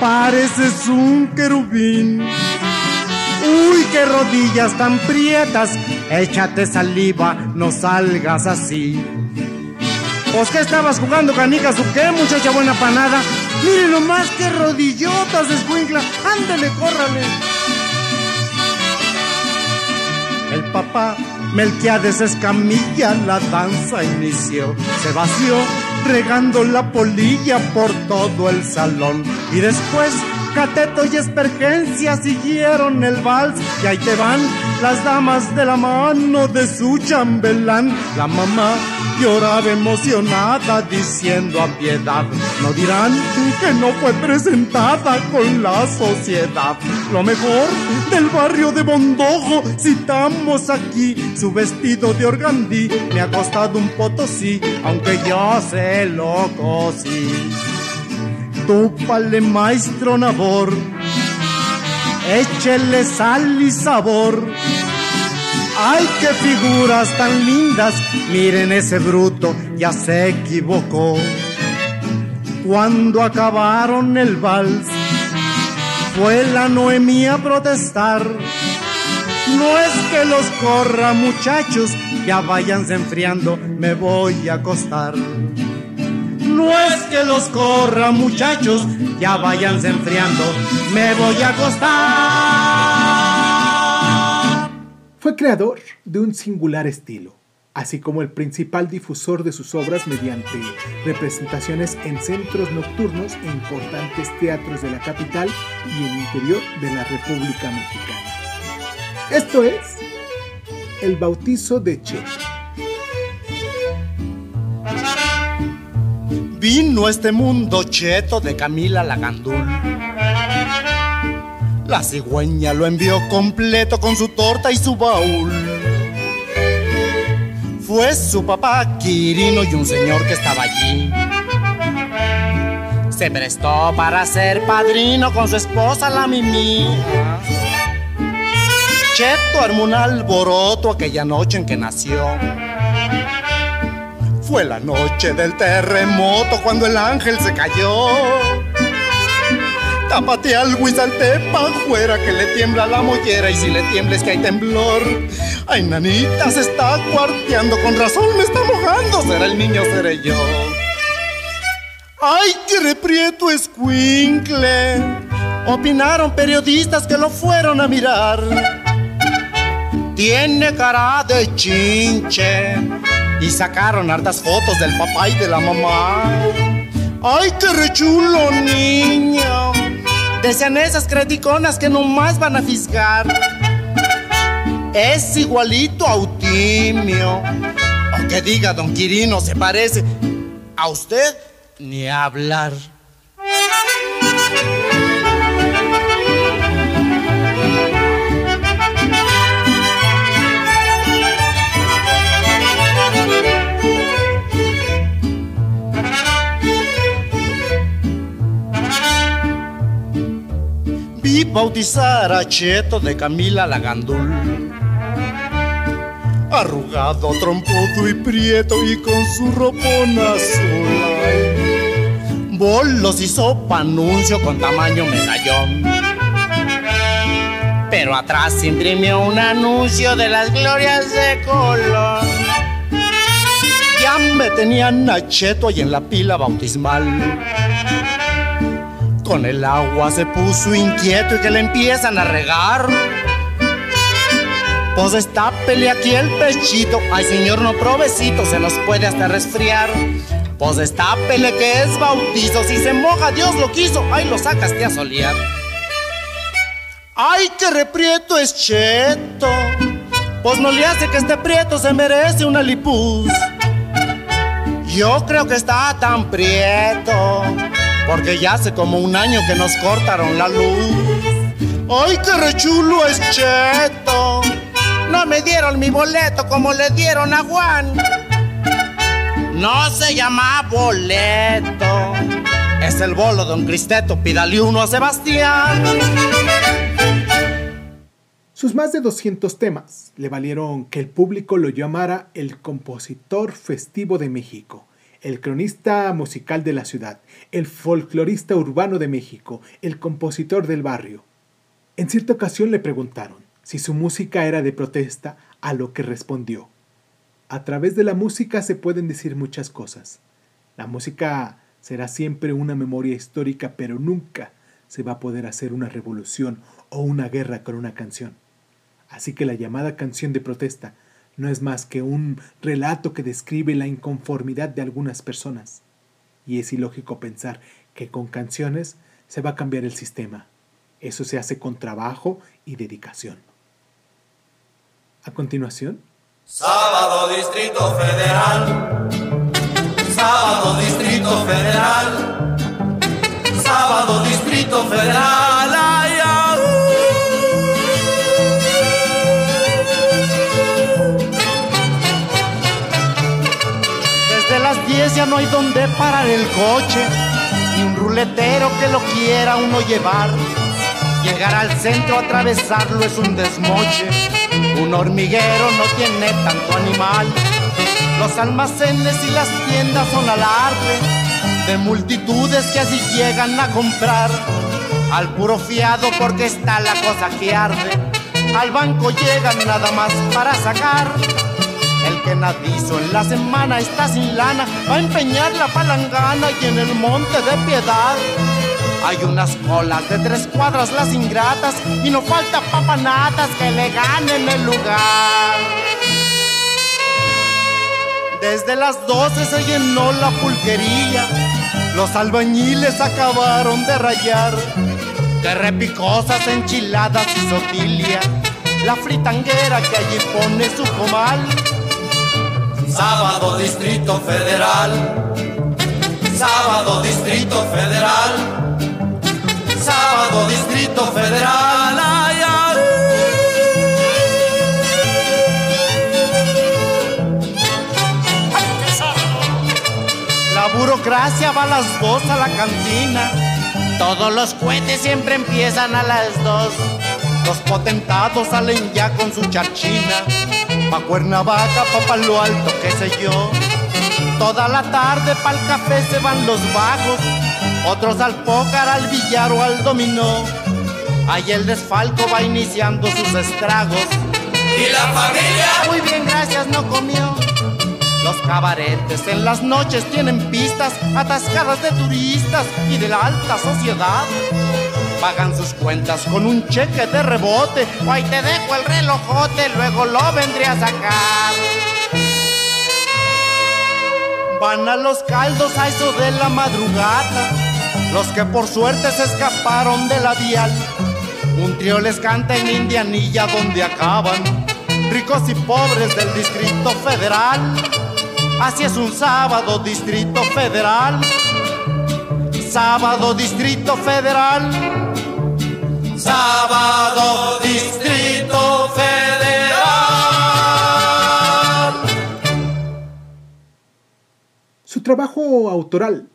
pareces un querubín. Uy, qué rodillas tan prietas, échate saliva, no salgas así. Pues que estabas jugando canicas o qué, muchacha buena panada. Mire nomás qué rodillotas escuincla. Ándale, córrale. El papá Melquiades Escamilla la danza inició, se vació regando la polilla por todo el salón. Y después Cateto y Espergencia siguieron el vals. Y ahí te van las damas de la mano de su chambelán. La mamá lloraba emocionada diciendo a piedad, no dirán que no fue presentada con la sociedad. Lo mejor del barrio de Bondojo, citamos aquí su vestido de organdí, me ha costado un potosí, aunque yo se lo cosí. Tópale maestro Nabor, échele sal y sabor. Ay, qué figuras tan lindas, miren ese bruto, ya se equivocó. Cuando acabaron el vals, fue la Noemí a protestar. No es que los corra muchachos, ya váyanse enfriando, me voy a acostar. No es que los corra muchachos, ya váyanse enfriando, me voy a acostar. Fue creador de un singular estilo, así como el principal difusor de sus obras mediante representaciones en centros nocturnos e importantes teatros de la capital y el interior de la República Mexicana. Esto es el bautizo de Cheto. Vino este mundo cheto de Camila Lagandul. La cigüeña lo envió completo con su torta y su baúl. Fue su papá Quirino y un señor que estaba allí. Se prestó para ser padrino con su esposa la Mimi. Cheto armó un alboroto aquella noche en que nació. Fue la noche del terremoto cuando el ángel se cayó. Tápate algo y salte pa' afuera que le tiembla la mollera y si le tiembla es que hay temblor. Ay, nanita, se está cuarteando, con razón me está mojando, será el niño, seré yo. Ay, qué reprieto escuincle. Opinaron periodistas que lo fueron a mirar. Tiene cara de chinche y sacaron hartas fotos del papá y de la mamá. ¡Ay, qué rechulo, niño! Decían esas criticonas que nomás van a fisgar. Es igualito a Eutimio. O diga don Quirino, se parece a usted ni a hablar. Vi bautizar a Cheto de Camila Lagandul. Arrugado, trompudo y prieto y con su ropón azul. Bolos hizo panuncio con tamaño medallón. Pero atrás imprimió un anuncio de las glorias de Colón. Ya me tenían a Cheto ahí en la pila bautismal. Con el agua se puso inquieto y que le empiezan a regar. Pues destápele aquí el pechito. Ay, señor, no provecito, se nos puede hasta resfriar. Pues destápele que es bautizo. Si se moja, Dios lo quiso. Ay, lo sacaste a solear. Ay, qué reprieto es cheto. Pues no le hace que este prieto se merece una lipuz. Yo creo que está tan prieto porque ya hace como un año que nos cortaron la luz. ¡Ay, qué rechulo es Cheto! No me dieron mi boleto como le dieron a Juan. No se llama boleto. Es el bolo, don Cristeto. Pídale uno a Sebastián. Sus más de 200 temas le valieron que el público lo llamara el compositor festivo de México el cronista musical de la ciudad, el folclorista urbano de México, el compositor del barrio. En cierta ocasión le preguntaron si su música era de protesta, a lo que respondió, a través de la música se pueden decir muchas cosas. La música será siempre una memoria histórica, pero nunca se va a poder hacer una revolución o una guerra con una canción. Así que la llamada canción de protesta no es más que un relato que describe la inconformidad de algunas personas. Y es ilógico pensar que con canciones se va a cambiar el sistema. Eso se hace con trabajo y dedicación. A continuación. Sábado Distrito Federal. Sábado Distrito Federal. Sábado Distrito Federal. Las 10 ya no hay donde parar el coche, ni un ruletero que lo quiera uno llevar. Llegar al centro, atravesarlo es un desmoche. Un hormiguero no tiene tanto animal. Los almacenes y las tiendas son alarde de multitudes que así llegan a comprar. Al puro fiado porque está la cosa que arde. Al banco llegan nada más para sacar. El que nadizo en la semana está sin lana, va a empeñar la palangana y en el monte de piedad. Hay unas colas de tres cuadras las ingratas y no falta papanatas que le ganen el lugar. Desde las 12 se llenó la pulquería, los albañiles acabaron de rayar. De repicosas enchiladas y sotilia, la fritanguera que allí pone su comal. Sábado Distrito Federal. Sábado Distrito Federal. Sábado Distrito Federal. Ay, ay. La burocracia va a las dos a la cantina. Todos los cohetes siempre empiezan a las dos. Los potentados salen ya con su charchina. Pa' Cuernavaca, pa' Palo Alto, qué sé yo. Toda la tarde pa'l café se van los bajos. Otros al pócar, al billar o al dominó. Ahí el desfalco va iniciando sus estragos. ¿Y la familia? Muy bien, gracias, no comió. Los cabaretes en las noches tienen pistas atascadas de turistas y de la alta sociedad. Pagan sus cuentas con un cheque de rebote. O te dejo el relojote, luego lo vendré a sacar. Van a los caldos a eso de la madrugada. Los que por suerte se escaparon de la vial. Un trío les canta en Indianilla donde acaban ricos y pobres del Distrito Federal. Así es un sábado, Distrito Federal. Sábado, Distrito Federal. Sábado Distrito Federal. Su trabajo autoral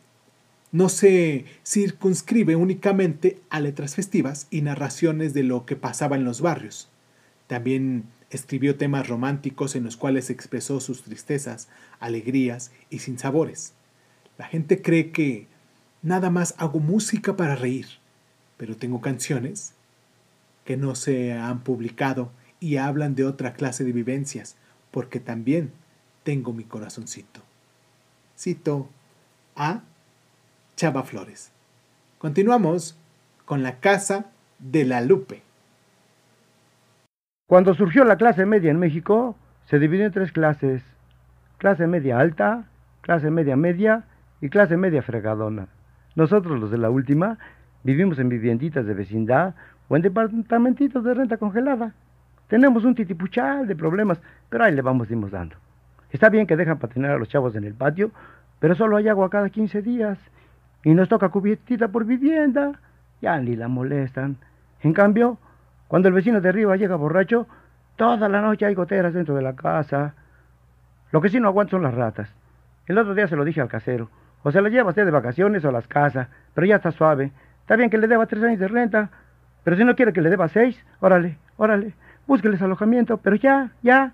no se circunscribe únicamente a letras festivas y narraciones de lo que pasaba en los barrios. También escribió temas románticos en los cuales expresó sus tristezas, alegrías y sinsabores. La gente cree que nada más hago música para reír, pero tengo canciones que no se han publicado y hablan de otra clase de vivencias, porque también tengo mi corazoncito. Cito a Chava Flores. Continuamos con la Casa de la Lupe. Cuando surgió la clase media en México, se dividió en tres clases. Clase media alta, clase media media y clase media fregadona. Nosotros, los de la última, vivimos en vivienditas de vecindad o en departamentitos de renta congelada. Tenemos un titipuchal de problemas, pero ahí le vamos dimos dando. Está bien que dejan patinar a los chavos en el patio, pero solo hay agua cada 15 días. Y nos toca cubiertita por vivienda. Ya ni la molestan. En cambio, cuando el vecino de arriba llega borracho, toda la noche hay goteras dentro de la casa. Lo que sí no aguanto son las ratas. El otro día se lo dije al casero. O se la lleva usted de vacaciones o las casas, pero ya está suave. Está bien que le deba tres años de renta, pero si no quiere que le deba seis, órale, órale, búsqueles alojamiento, pero ya, ya.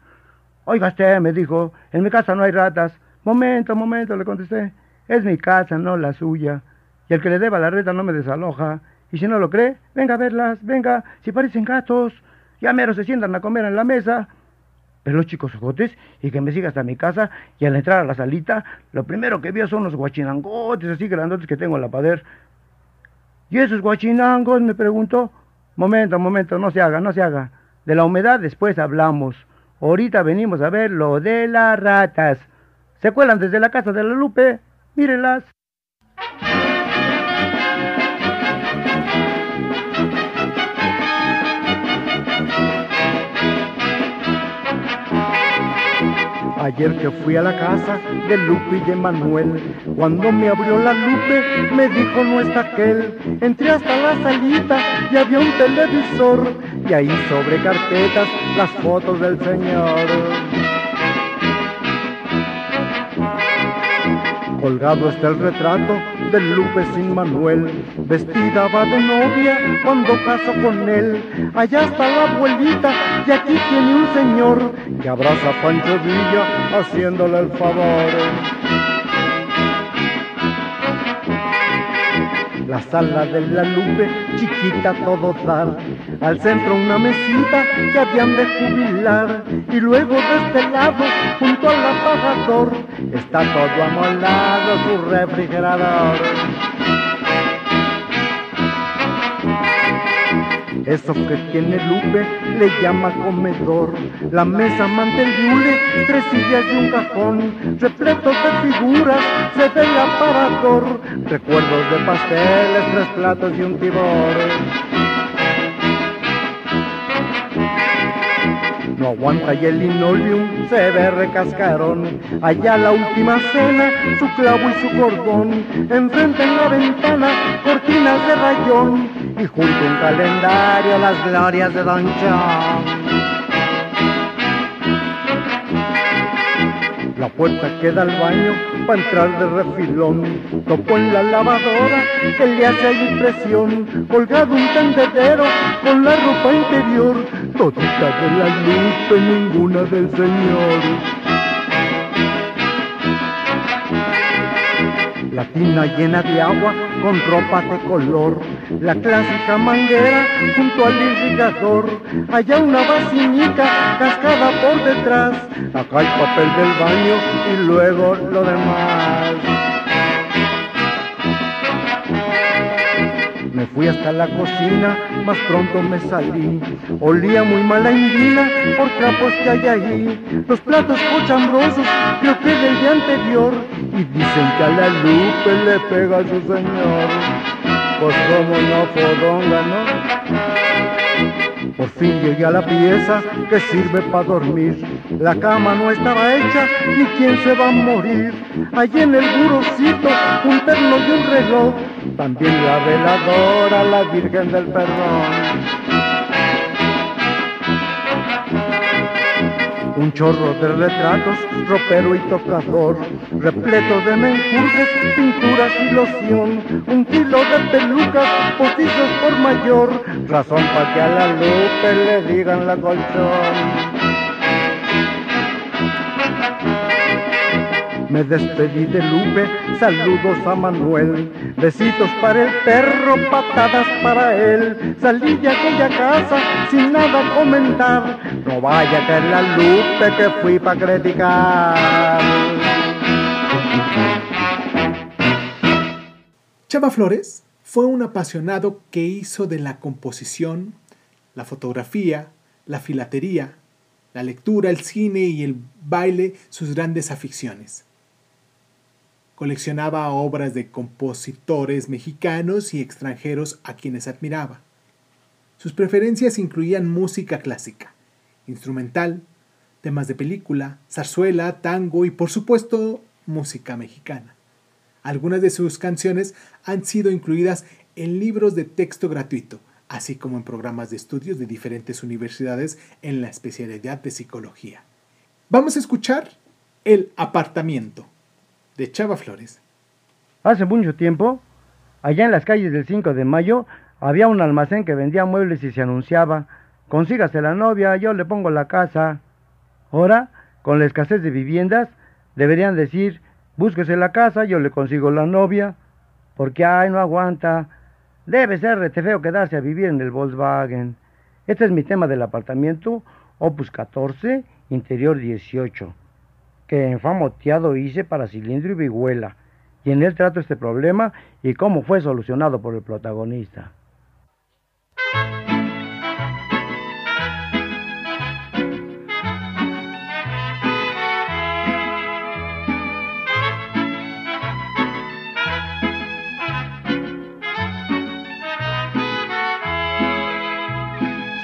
Oiga usted, me dijo, en mi casa no hay ratas. Momento, momento, le contesté. Es mi casa, no la suya. Y el que le deba la renta no me desaloja. Y si no lo cree, venga a verlas, venga, si parecen gatos. Ya mero se sientan a comer en la mesa. Pero los chicos ojotes, y que me siga hasta mi casa, y al entrar a la salita, lo primero que vio son los guachinangotes así grandotes que tengo en la pader. ¿Y esos guachinangos? me preguntó. Momento, momento, no se haga, no se haga. De la humedad después hablamos. ahorita venimos a ver lo de las ratas. Se cuelan desde la casa de la Lupe, mírenlas. Ayer que fui a la casa de Lupe y de Manuel, cuando me abrió la Lupe me dijo no está aquel. Entré hasta la salita y había un televisor y ahí sobre carpetas las fotos del señor. Colgado está el retrato de Lupe sin Manuel, vestida va de novia cuando casó con él. Allá está la abuelita y aquí tiene un señor que abraza a Pancho Villa haciéndole el favor. La sala de la Lupe, chiquita todo dar. Al centro una mesita que habían de jubilar. Y luego de este lado, junto al apagador, está todo amolado su refrigerador. Eso que tiene Lupe le llama comedor. La mesa mantel yule, tres sillas y un cajón, repletos de figuras, se ve el aparador. Recuerdos de pasteles, tres platos y un tibor. No aguanta y el linoleum se ve recascarón. Allá la última cena, su clavo y su cordón. Enfrente en la ventana, cortinas de rayón. Y junto un calendario, las glorias de Don John. La puerta queda al baño para entrar de refilón. Topó en la lavadora que le hace impresión. Colgado un tendedero con la ropa interior. Todita de la luz, ninguna del Señor. La tina llena de agua con ropa de color. La clásica manguera junto al irrigador. Allá una vacinica cascada por detrás. Acá el papel del baño y luego lo demás. Me fui hasta la cocina, más pronto me salí. Olía muy mal la indina por trapos que hay ahí. Los platos cochambrosos, creo que del día anterior. Y dicen que a la Lupe le pega a su señor. Pues como no fodonga, ¿no? Por fin llegué a la pieza que sirve para dormir. La cama no estaba hecha, ni quién se va a morir. Allí en el burocito, un terno y un reloj. También la veladora, la Virgen del Perdón. Un chorro de retratos, ropero y tocador, repleto de menjurjes, pinturas y loción, un kilo de pelucas, postizos por mayor, razón para que a la Lupe le digan la colchón. Me despedí de Lupe, saludos a Manuel, besitos para el perro, patadas para él. Salí de aquella casa sin nada comentar, no vaya a caer la Lupe que fui para criticar. Chava Flores fue un apasionado que hizo de la composición, la fotografía, la filatería, la lectura, el cine y el baile sus grandes aficiones. Coleccionaba obras de compositores mexicanos y extranjeros a quienes admiraba. Sus preferencias incluían música clásica, instrumental, temas de película, zarzuela, tango y por supuesto música mexicana. Algunas de sus canciones han sido incluidas en libros de texto gratuito, así como en programas de estudios de diferentes universidades en la especialidad de psicología. Vamos a escuchar El apartamiento de Chava Flores. Hace mucho tiempo, allá en las calles del 5 de mayo, había un almacén que vendía muebles y se anunciaba, consígase la novia, yo le pongo la casa. Ahora, con la escasez de viviendas, deberían decir, búsquese la casa, yo le consigo la novia, porque ay, no aguanta. Debe ser rete feo quedarse a vivir en el Volkswagen. Este es mi tema del apartamento, opus 14, interior 18 que en famoteado hice para cilindro y vihuela, y en él trato este problema y cómo fue solucionado por el protagonista.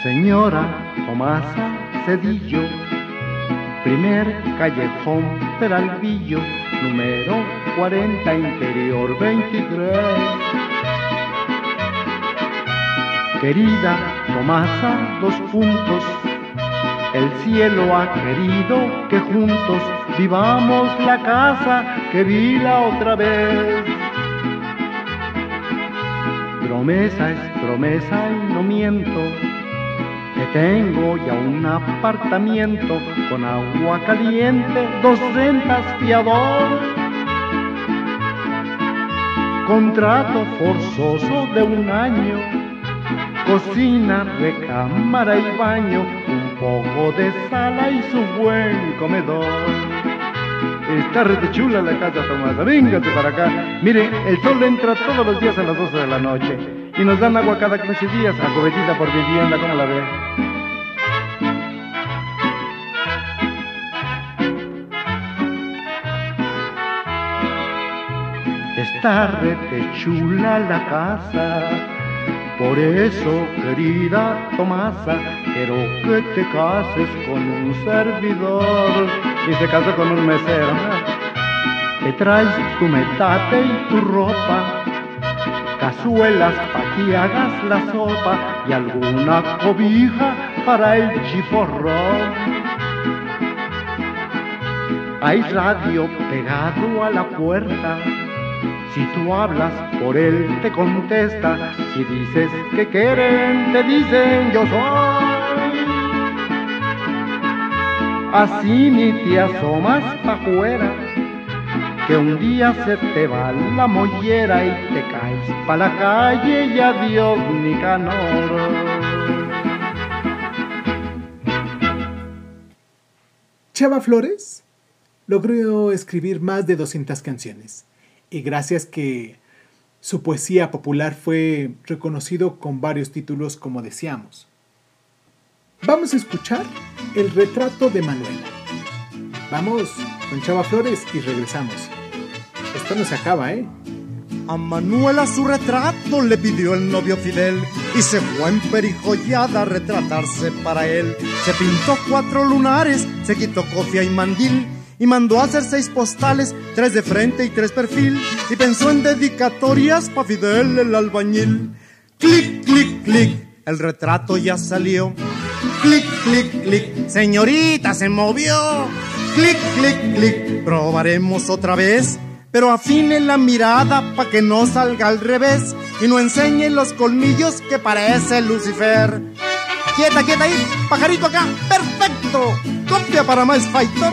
Señora Tomasa Cedillo primer callejón Peralvillo, número 40, interior 23. Querida Tomasa, dos puntos, el cielo ha querido que juntos vivamos la casa que vi la otra vez. Promesa es promesa y no miento, tengo ya un apartamento con agua caliente, dos rentas fiador. Contrato forzoso de un año, cocina, recámara y baño, un poco de sala y su buen comedor. Está re chula la casa, Tomasa. Véngate para acá. Mire, el sol entra todos los días a las 12 de la noche. Y nos dan agua cada 15 días, acobetita por vivienda, ¿cómo la ve? Está re chula la casa. Por eso, querida Tomasa, quiero que te cases con un servidor y se casó con un mesero. Te traes tu metate y tu ropa, cazuelas para que hagas la sopa y alguna cobija para el chiforrón. Hay radio pegado a la puerta. Si tú hablas por él te contesta, si dices que quieren te dicen yo soy. Así ni te asomas pa' fuera, que un día se te va la mollera y te caes pa' la calle y adiós Nicanor. Chava Flores logró escribir más de 200 canciones y gracias que su poesía popular fue reconocido con varios títulos como decíamos. Vamos a escuchar el retrato de Manuela. Vamos con Chava Flores y regresamos. Esto no se acaba, ¿eh? A Manuela su retrato le pidió el novio Fidel y se fue en perijollada a retratarse para él. Se pintó cuatro lunares, se quitó cofia y mandil y mandó a hacer seis postales, tres de frente y tres perfil, y pensó en dedicatorias pa' Fidel el albañil. Clic, clic, clic, el retrato ya salió. Clic, clic, clic, señorita se movió. Clic, clic, clic, probaremos otra vez. Pero afine la mirada pa' que no salga al revés y no enseñe los colmillos que parece Lucifer. Quieta, quieta ahí, pajarito acá, perfecto. Copia para más fighter.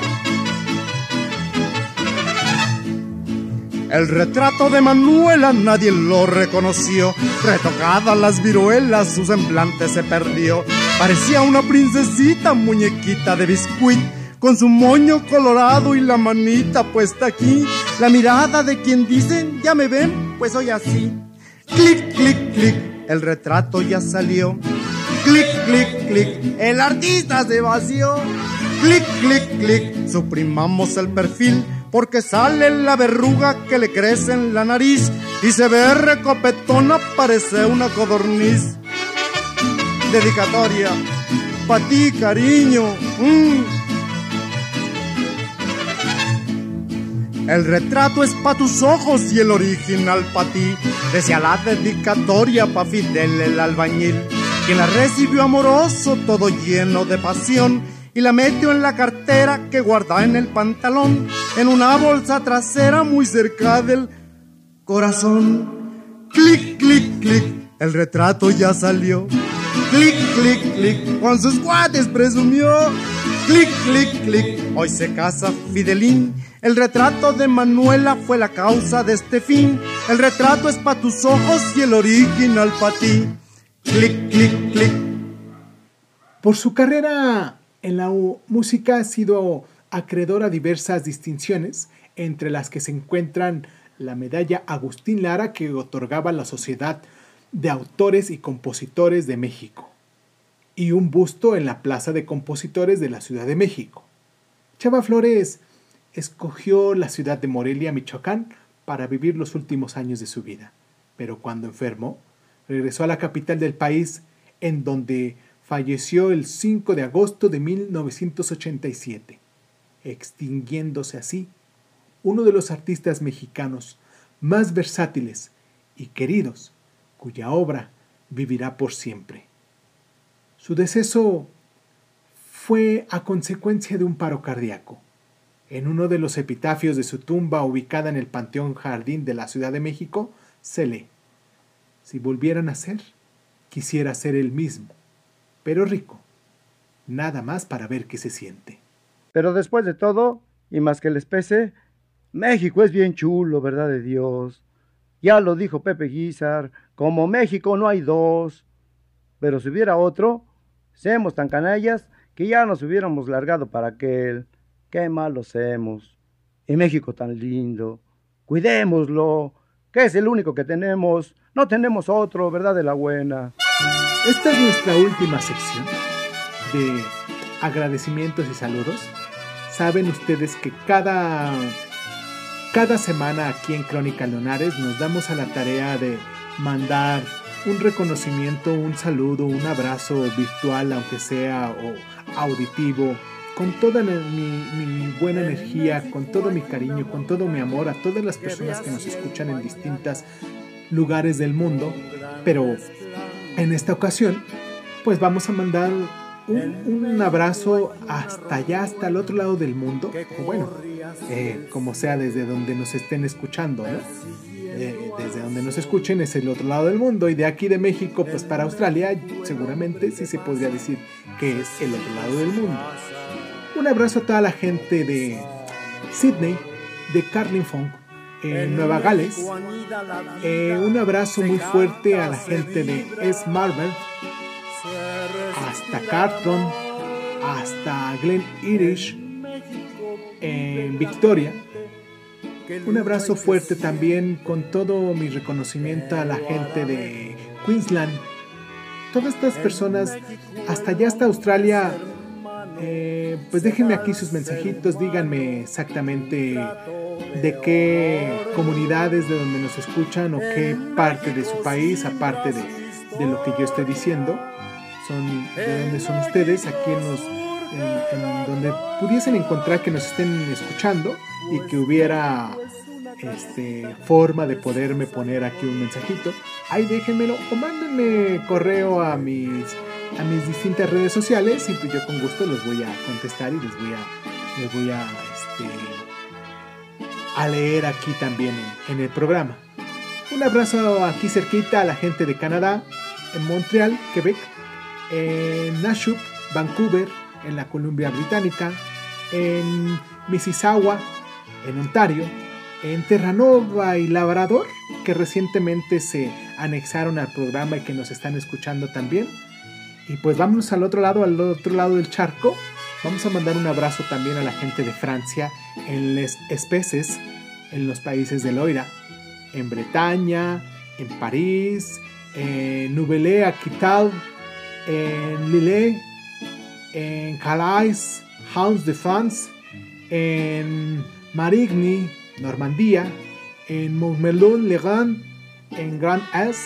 El retrato de Manuela nadie lo reconoció. Retocada las viruelas, su semblante se perdió. Parecía una princesita, muñequita de biscuit, con su moño colorado y la manita puesta aquí. La mirada de quien dicen, ya me ven, pues soy así. Clic, clic, clic, el retrato ya salió. Clic, clic, clic, el artista se vació. Clic, clic, clic, suprimamos el perfil porque sale la verruga que le crece en la nariz y se ve recopetona, parece una codorniz. Dedicatoria, pa' ti cariño. Mm. El retrato es pa' tus ojos y el original pa' ti. Decía la dedicatoria pa' Fidel el albañil, quien la recibió amoroso, todo lleno de pasión y la metió en la cartera que guarda en el pantalón, en una bolsa trasera muy cerca del corazón. Clic, clic, clic, el retrato ya salió. Clic, clic, clic, con sus guates presumió. Clic, clic, clic, hoy se casa Fidelín. El retrato de Manuela fue la causa de este fin. El retrato es pa' tus ojos y el original pa' ti. Clic, clic, clic. Por su carrera en la música ha sido acreedor a diversas distinciones, entre las que se encuentran la medalla Agustín Lara que otorgaba la Sociedad de Autores y Compositores de México, y un busto en la Plaza de Compositores de la Ciudad de México. Chava Flores escogió la ciudad de Morelia, Michoacán, para vivir los últimos años de su vida, pero cuando enfermó, regresó a la capital del país, en donde falleció el 5 de agosto de 1987, extinguiéndose así uno de los artistas mexicanos más versátiles y queridos, cuya obra vivirá por siempre. Su deceso fue a consecuencia de un paro cardíaco. En uno de los epitafios de su tumba ubicada en el Panteón Jardín de la Ciudad de México se lee, si volviera a nacer, quisiera ser el mismo, pero rico, nada más para ver qué se siente. Pero después de todo, y más que les pese, México es bien chulo, ¿verdad de Dios? Ya lo dijo Pepe Guizar, como México no hay dos. Pero si hubiera otro, seamos tan canallas que ya nos hubiéramos largado para aquel. Qué mal lo hacemos. Y México tan lindo. Cuidémoslo, que es el único que tenemos. No tenemos otro, ¿verdad de la buena? Esta es nuestra última sección de agradecimientos y saludos. Saben ustedes que cada cada semana aquí en Crónica Leonares nos damos a la tarea de mandar un reconocimiento, un saludo, un abrazo virtual, aunque sea o auditivo, con toda mi, buena energía, con todo mi cariño, con todo mi amor a todas las personas que nos escuchan en distintos lugares del mundo. Pero en esta ocasión, pues vamos a mandar un, abrazo hasta allá, hasta el otro lado del mundo, o bueno, eh, como sea desde donde nos estén escuchando, ¿no? Eh, desde donde nos escuchen es el otro lado del mundo y de aquí de México, pues para Australia seguramente sí se podría decir que es el otro lado del mundo. Un abrazo a toda la gente de Sydney, de Carlingford, en Nueva Gales. Eh, un abrazo muy fuerte a la gente de S. Marvel, hasta Carlton, hasta Glen Irish, en Victoria. Un abrazo fuerte también con todo mi reconocimiento a la gente de Queensland. Todas estas personas, hasta allá hasta Australia, eh, pues déjenme aquí sus mensajitos, díganme exactamente de qué comunidades de donde nos escuchan o qué parte de su país, aparte de, de lo que yo estoy diciendo son, de dónde son ustedes, aquí en los en, donde pudiesen encontrar que nos estén escuchando y que hubiera este, forma de poderme poner aquí un mensajito, ahí déjenmelo o mándenme correo a mis, a mis distintas redes sociales y pues yo con gusto los voy a contestar y les voy a, les voy a, este, a leer aquí también en, en el programa. Un abrazo aquí cerquita a la gente de Canadá, en Montreal, Quebec, en Nashuk, Vancouver, en la Columbia Británica, en Mississauga, en Ontario, en Terranova y Labrador, que recientemente se anexaron al programa y que nos están escuchando también. Y pues vámonos al otro lado, al otro lado del charco. Vamos a mandar un abrazo también a la gente de Francia, en Les Especies, en los países de Loira, en Bretaña, en París, en Nouvelle Aquitaine, en Lille, en Calais, House de France, en Marigny, Normandía, en Montmelon-le-Grand, en Grand Est.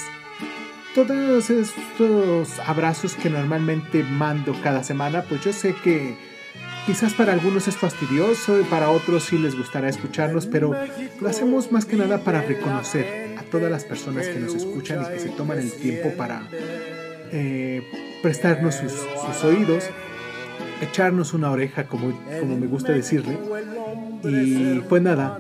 Todos estos abrazos que normalmente mando cada semana, pues yo sé que quizás para algunos es fastidioso y para otros sí les gustará escucharnos, pero lo hacemos más que nada para reconocer a todas las personas que nos escuchan y que se toman el tiempo para eh, prestarnos sus, oídos, echarnos una oreja, como, como me gusta decirle. Y pues nada,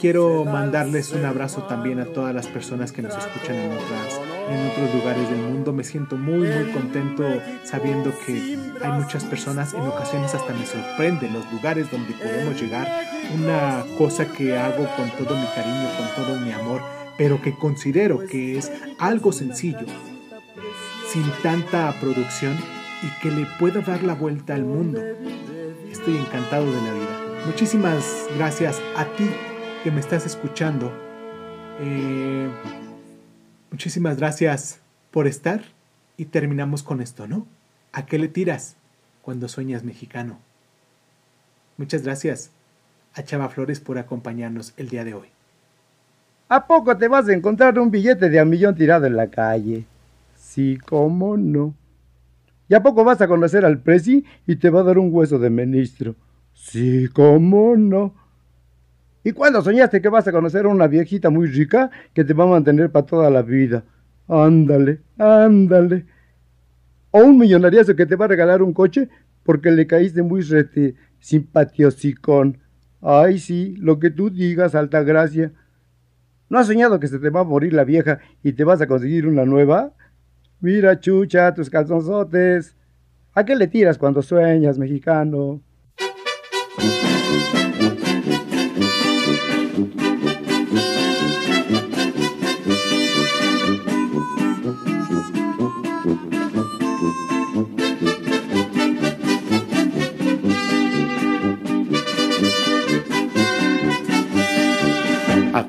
quiero mandarles un abrazo también a todas las personas que nos escuchan en, otras, en otros lugares del mundo. Me siento muy, muy contento sabiendo que hay muchas personas, en ocasiones hasta me sorprende los lugares donde podemos llegar. Una cosa que hago con todo mi cariño, con todo mi amor, pero que considero que es algo sencillo, sin tanta producción y que le pueda dar la vuelta al mundo. Estoy encantado de la vida. Muchísimas gracias a ti que me estás escuchando. Eh, muchísimas gracias por estar y terminamos con esto, ¿no? ¿A qué le tiras cuando sueñas mexicano? Muchas gracias a Chava Flores por acompañarnos el día de hoy. ¿A poco te vas a encontrar un billete de a millón tirado en la calle? Sí, cómo no. ¿Y a poco vas a conocer al presi y te va a dar un hueso de ministro? Sí, cómo no. ¿Y cuándo soñaste que vas a conocer a una viejita muy rica que te va a mantener para toda la vida? Ándale, ándale. O un millonariazo que te va a regalar un coche porque le caíste muy rete, simpatiosicón. Ay, sí, lo que tú digas, alta gracia. ¿No has soñado que se te va a morir la vieja y te vas a conseguir una nueva? Mira, chucha, tus calzonzotes. ¿A qué le tiras cuando sueñas, mexicano?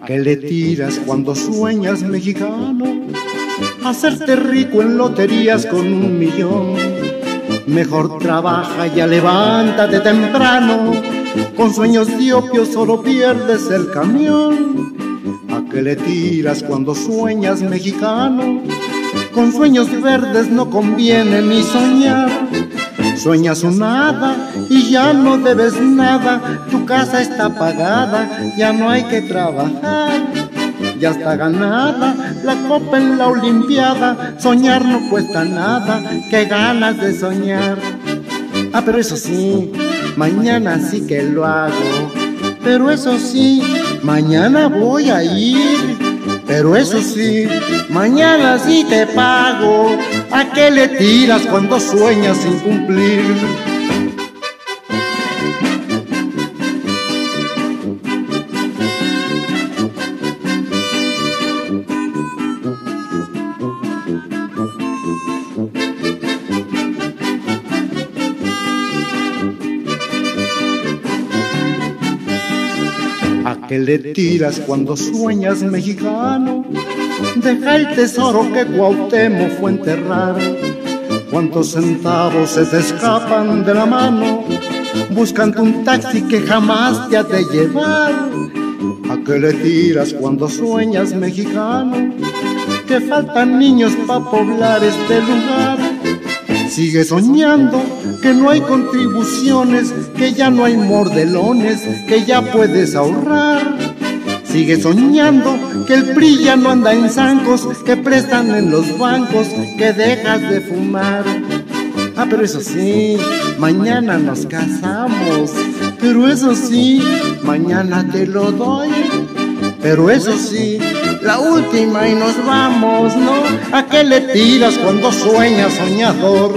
¿A qué le tiras cuando sueñas, mexicano? Hacerte rico en loterías con un millón. Mejor trabaja, ya levántate temprano. Con sueños de solo pierdes el camión. ¿A qué le tiras cuando sueñas, mexicano? Con sueños verdes no conviene ni soñar. Sueñas un nada y ya no debes nada, tu casa está pagada, ya no hay que trabajar. Ya está ganada la copa en la Olimpiada, soñar no cuesta nada, qué ganas de soñar. Ah, pero eso sí, mañana sí que lo hago. Pero eso sí, mañana voy a ir. Pero eso sí, mañana sí te pago. ¿A qué le tiras cuando sueñas sin cumplir? ¿A qué le tiras cuando sueñas mexicano? Deja el tesoro que Cuauhtémoc fue enterrar. ¿Cuántos centavos se te escapan de la mano? Buscando un taxi que jamás te ha de llevar. ¿A qué le tiras cuando sueñas mexicano? Que faltan niños para poblar este lugar. Sigue soñando que no hay contribuciones, que ya no hay mordelones, que ya puedes ahorrar. Sigue soñando que el PRI ya no anda en zancos, que prestan en los bancos, que dejas de fumar. Ah, pero eso sí, mañana nos casamos. Pero eso sí, mañana te lo doy. Pero eso sí, la última y nos vamos, ¿no? ¿A qué le tiras cuando sueñas soñador?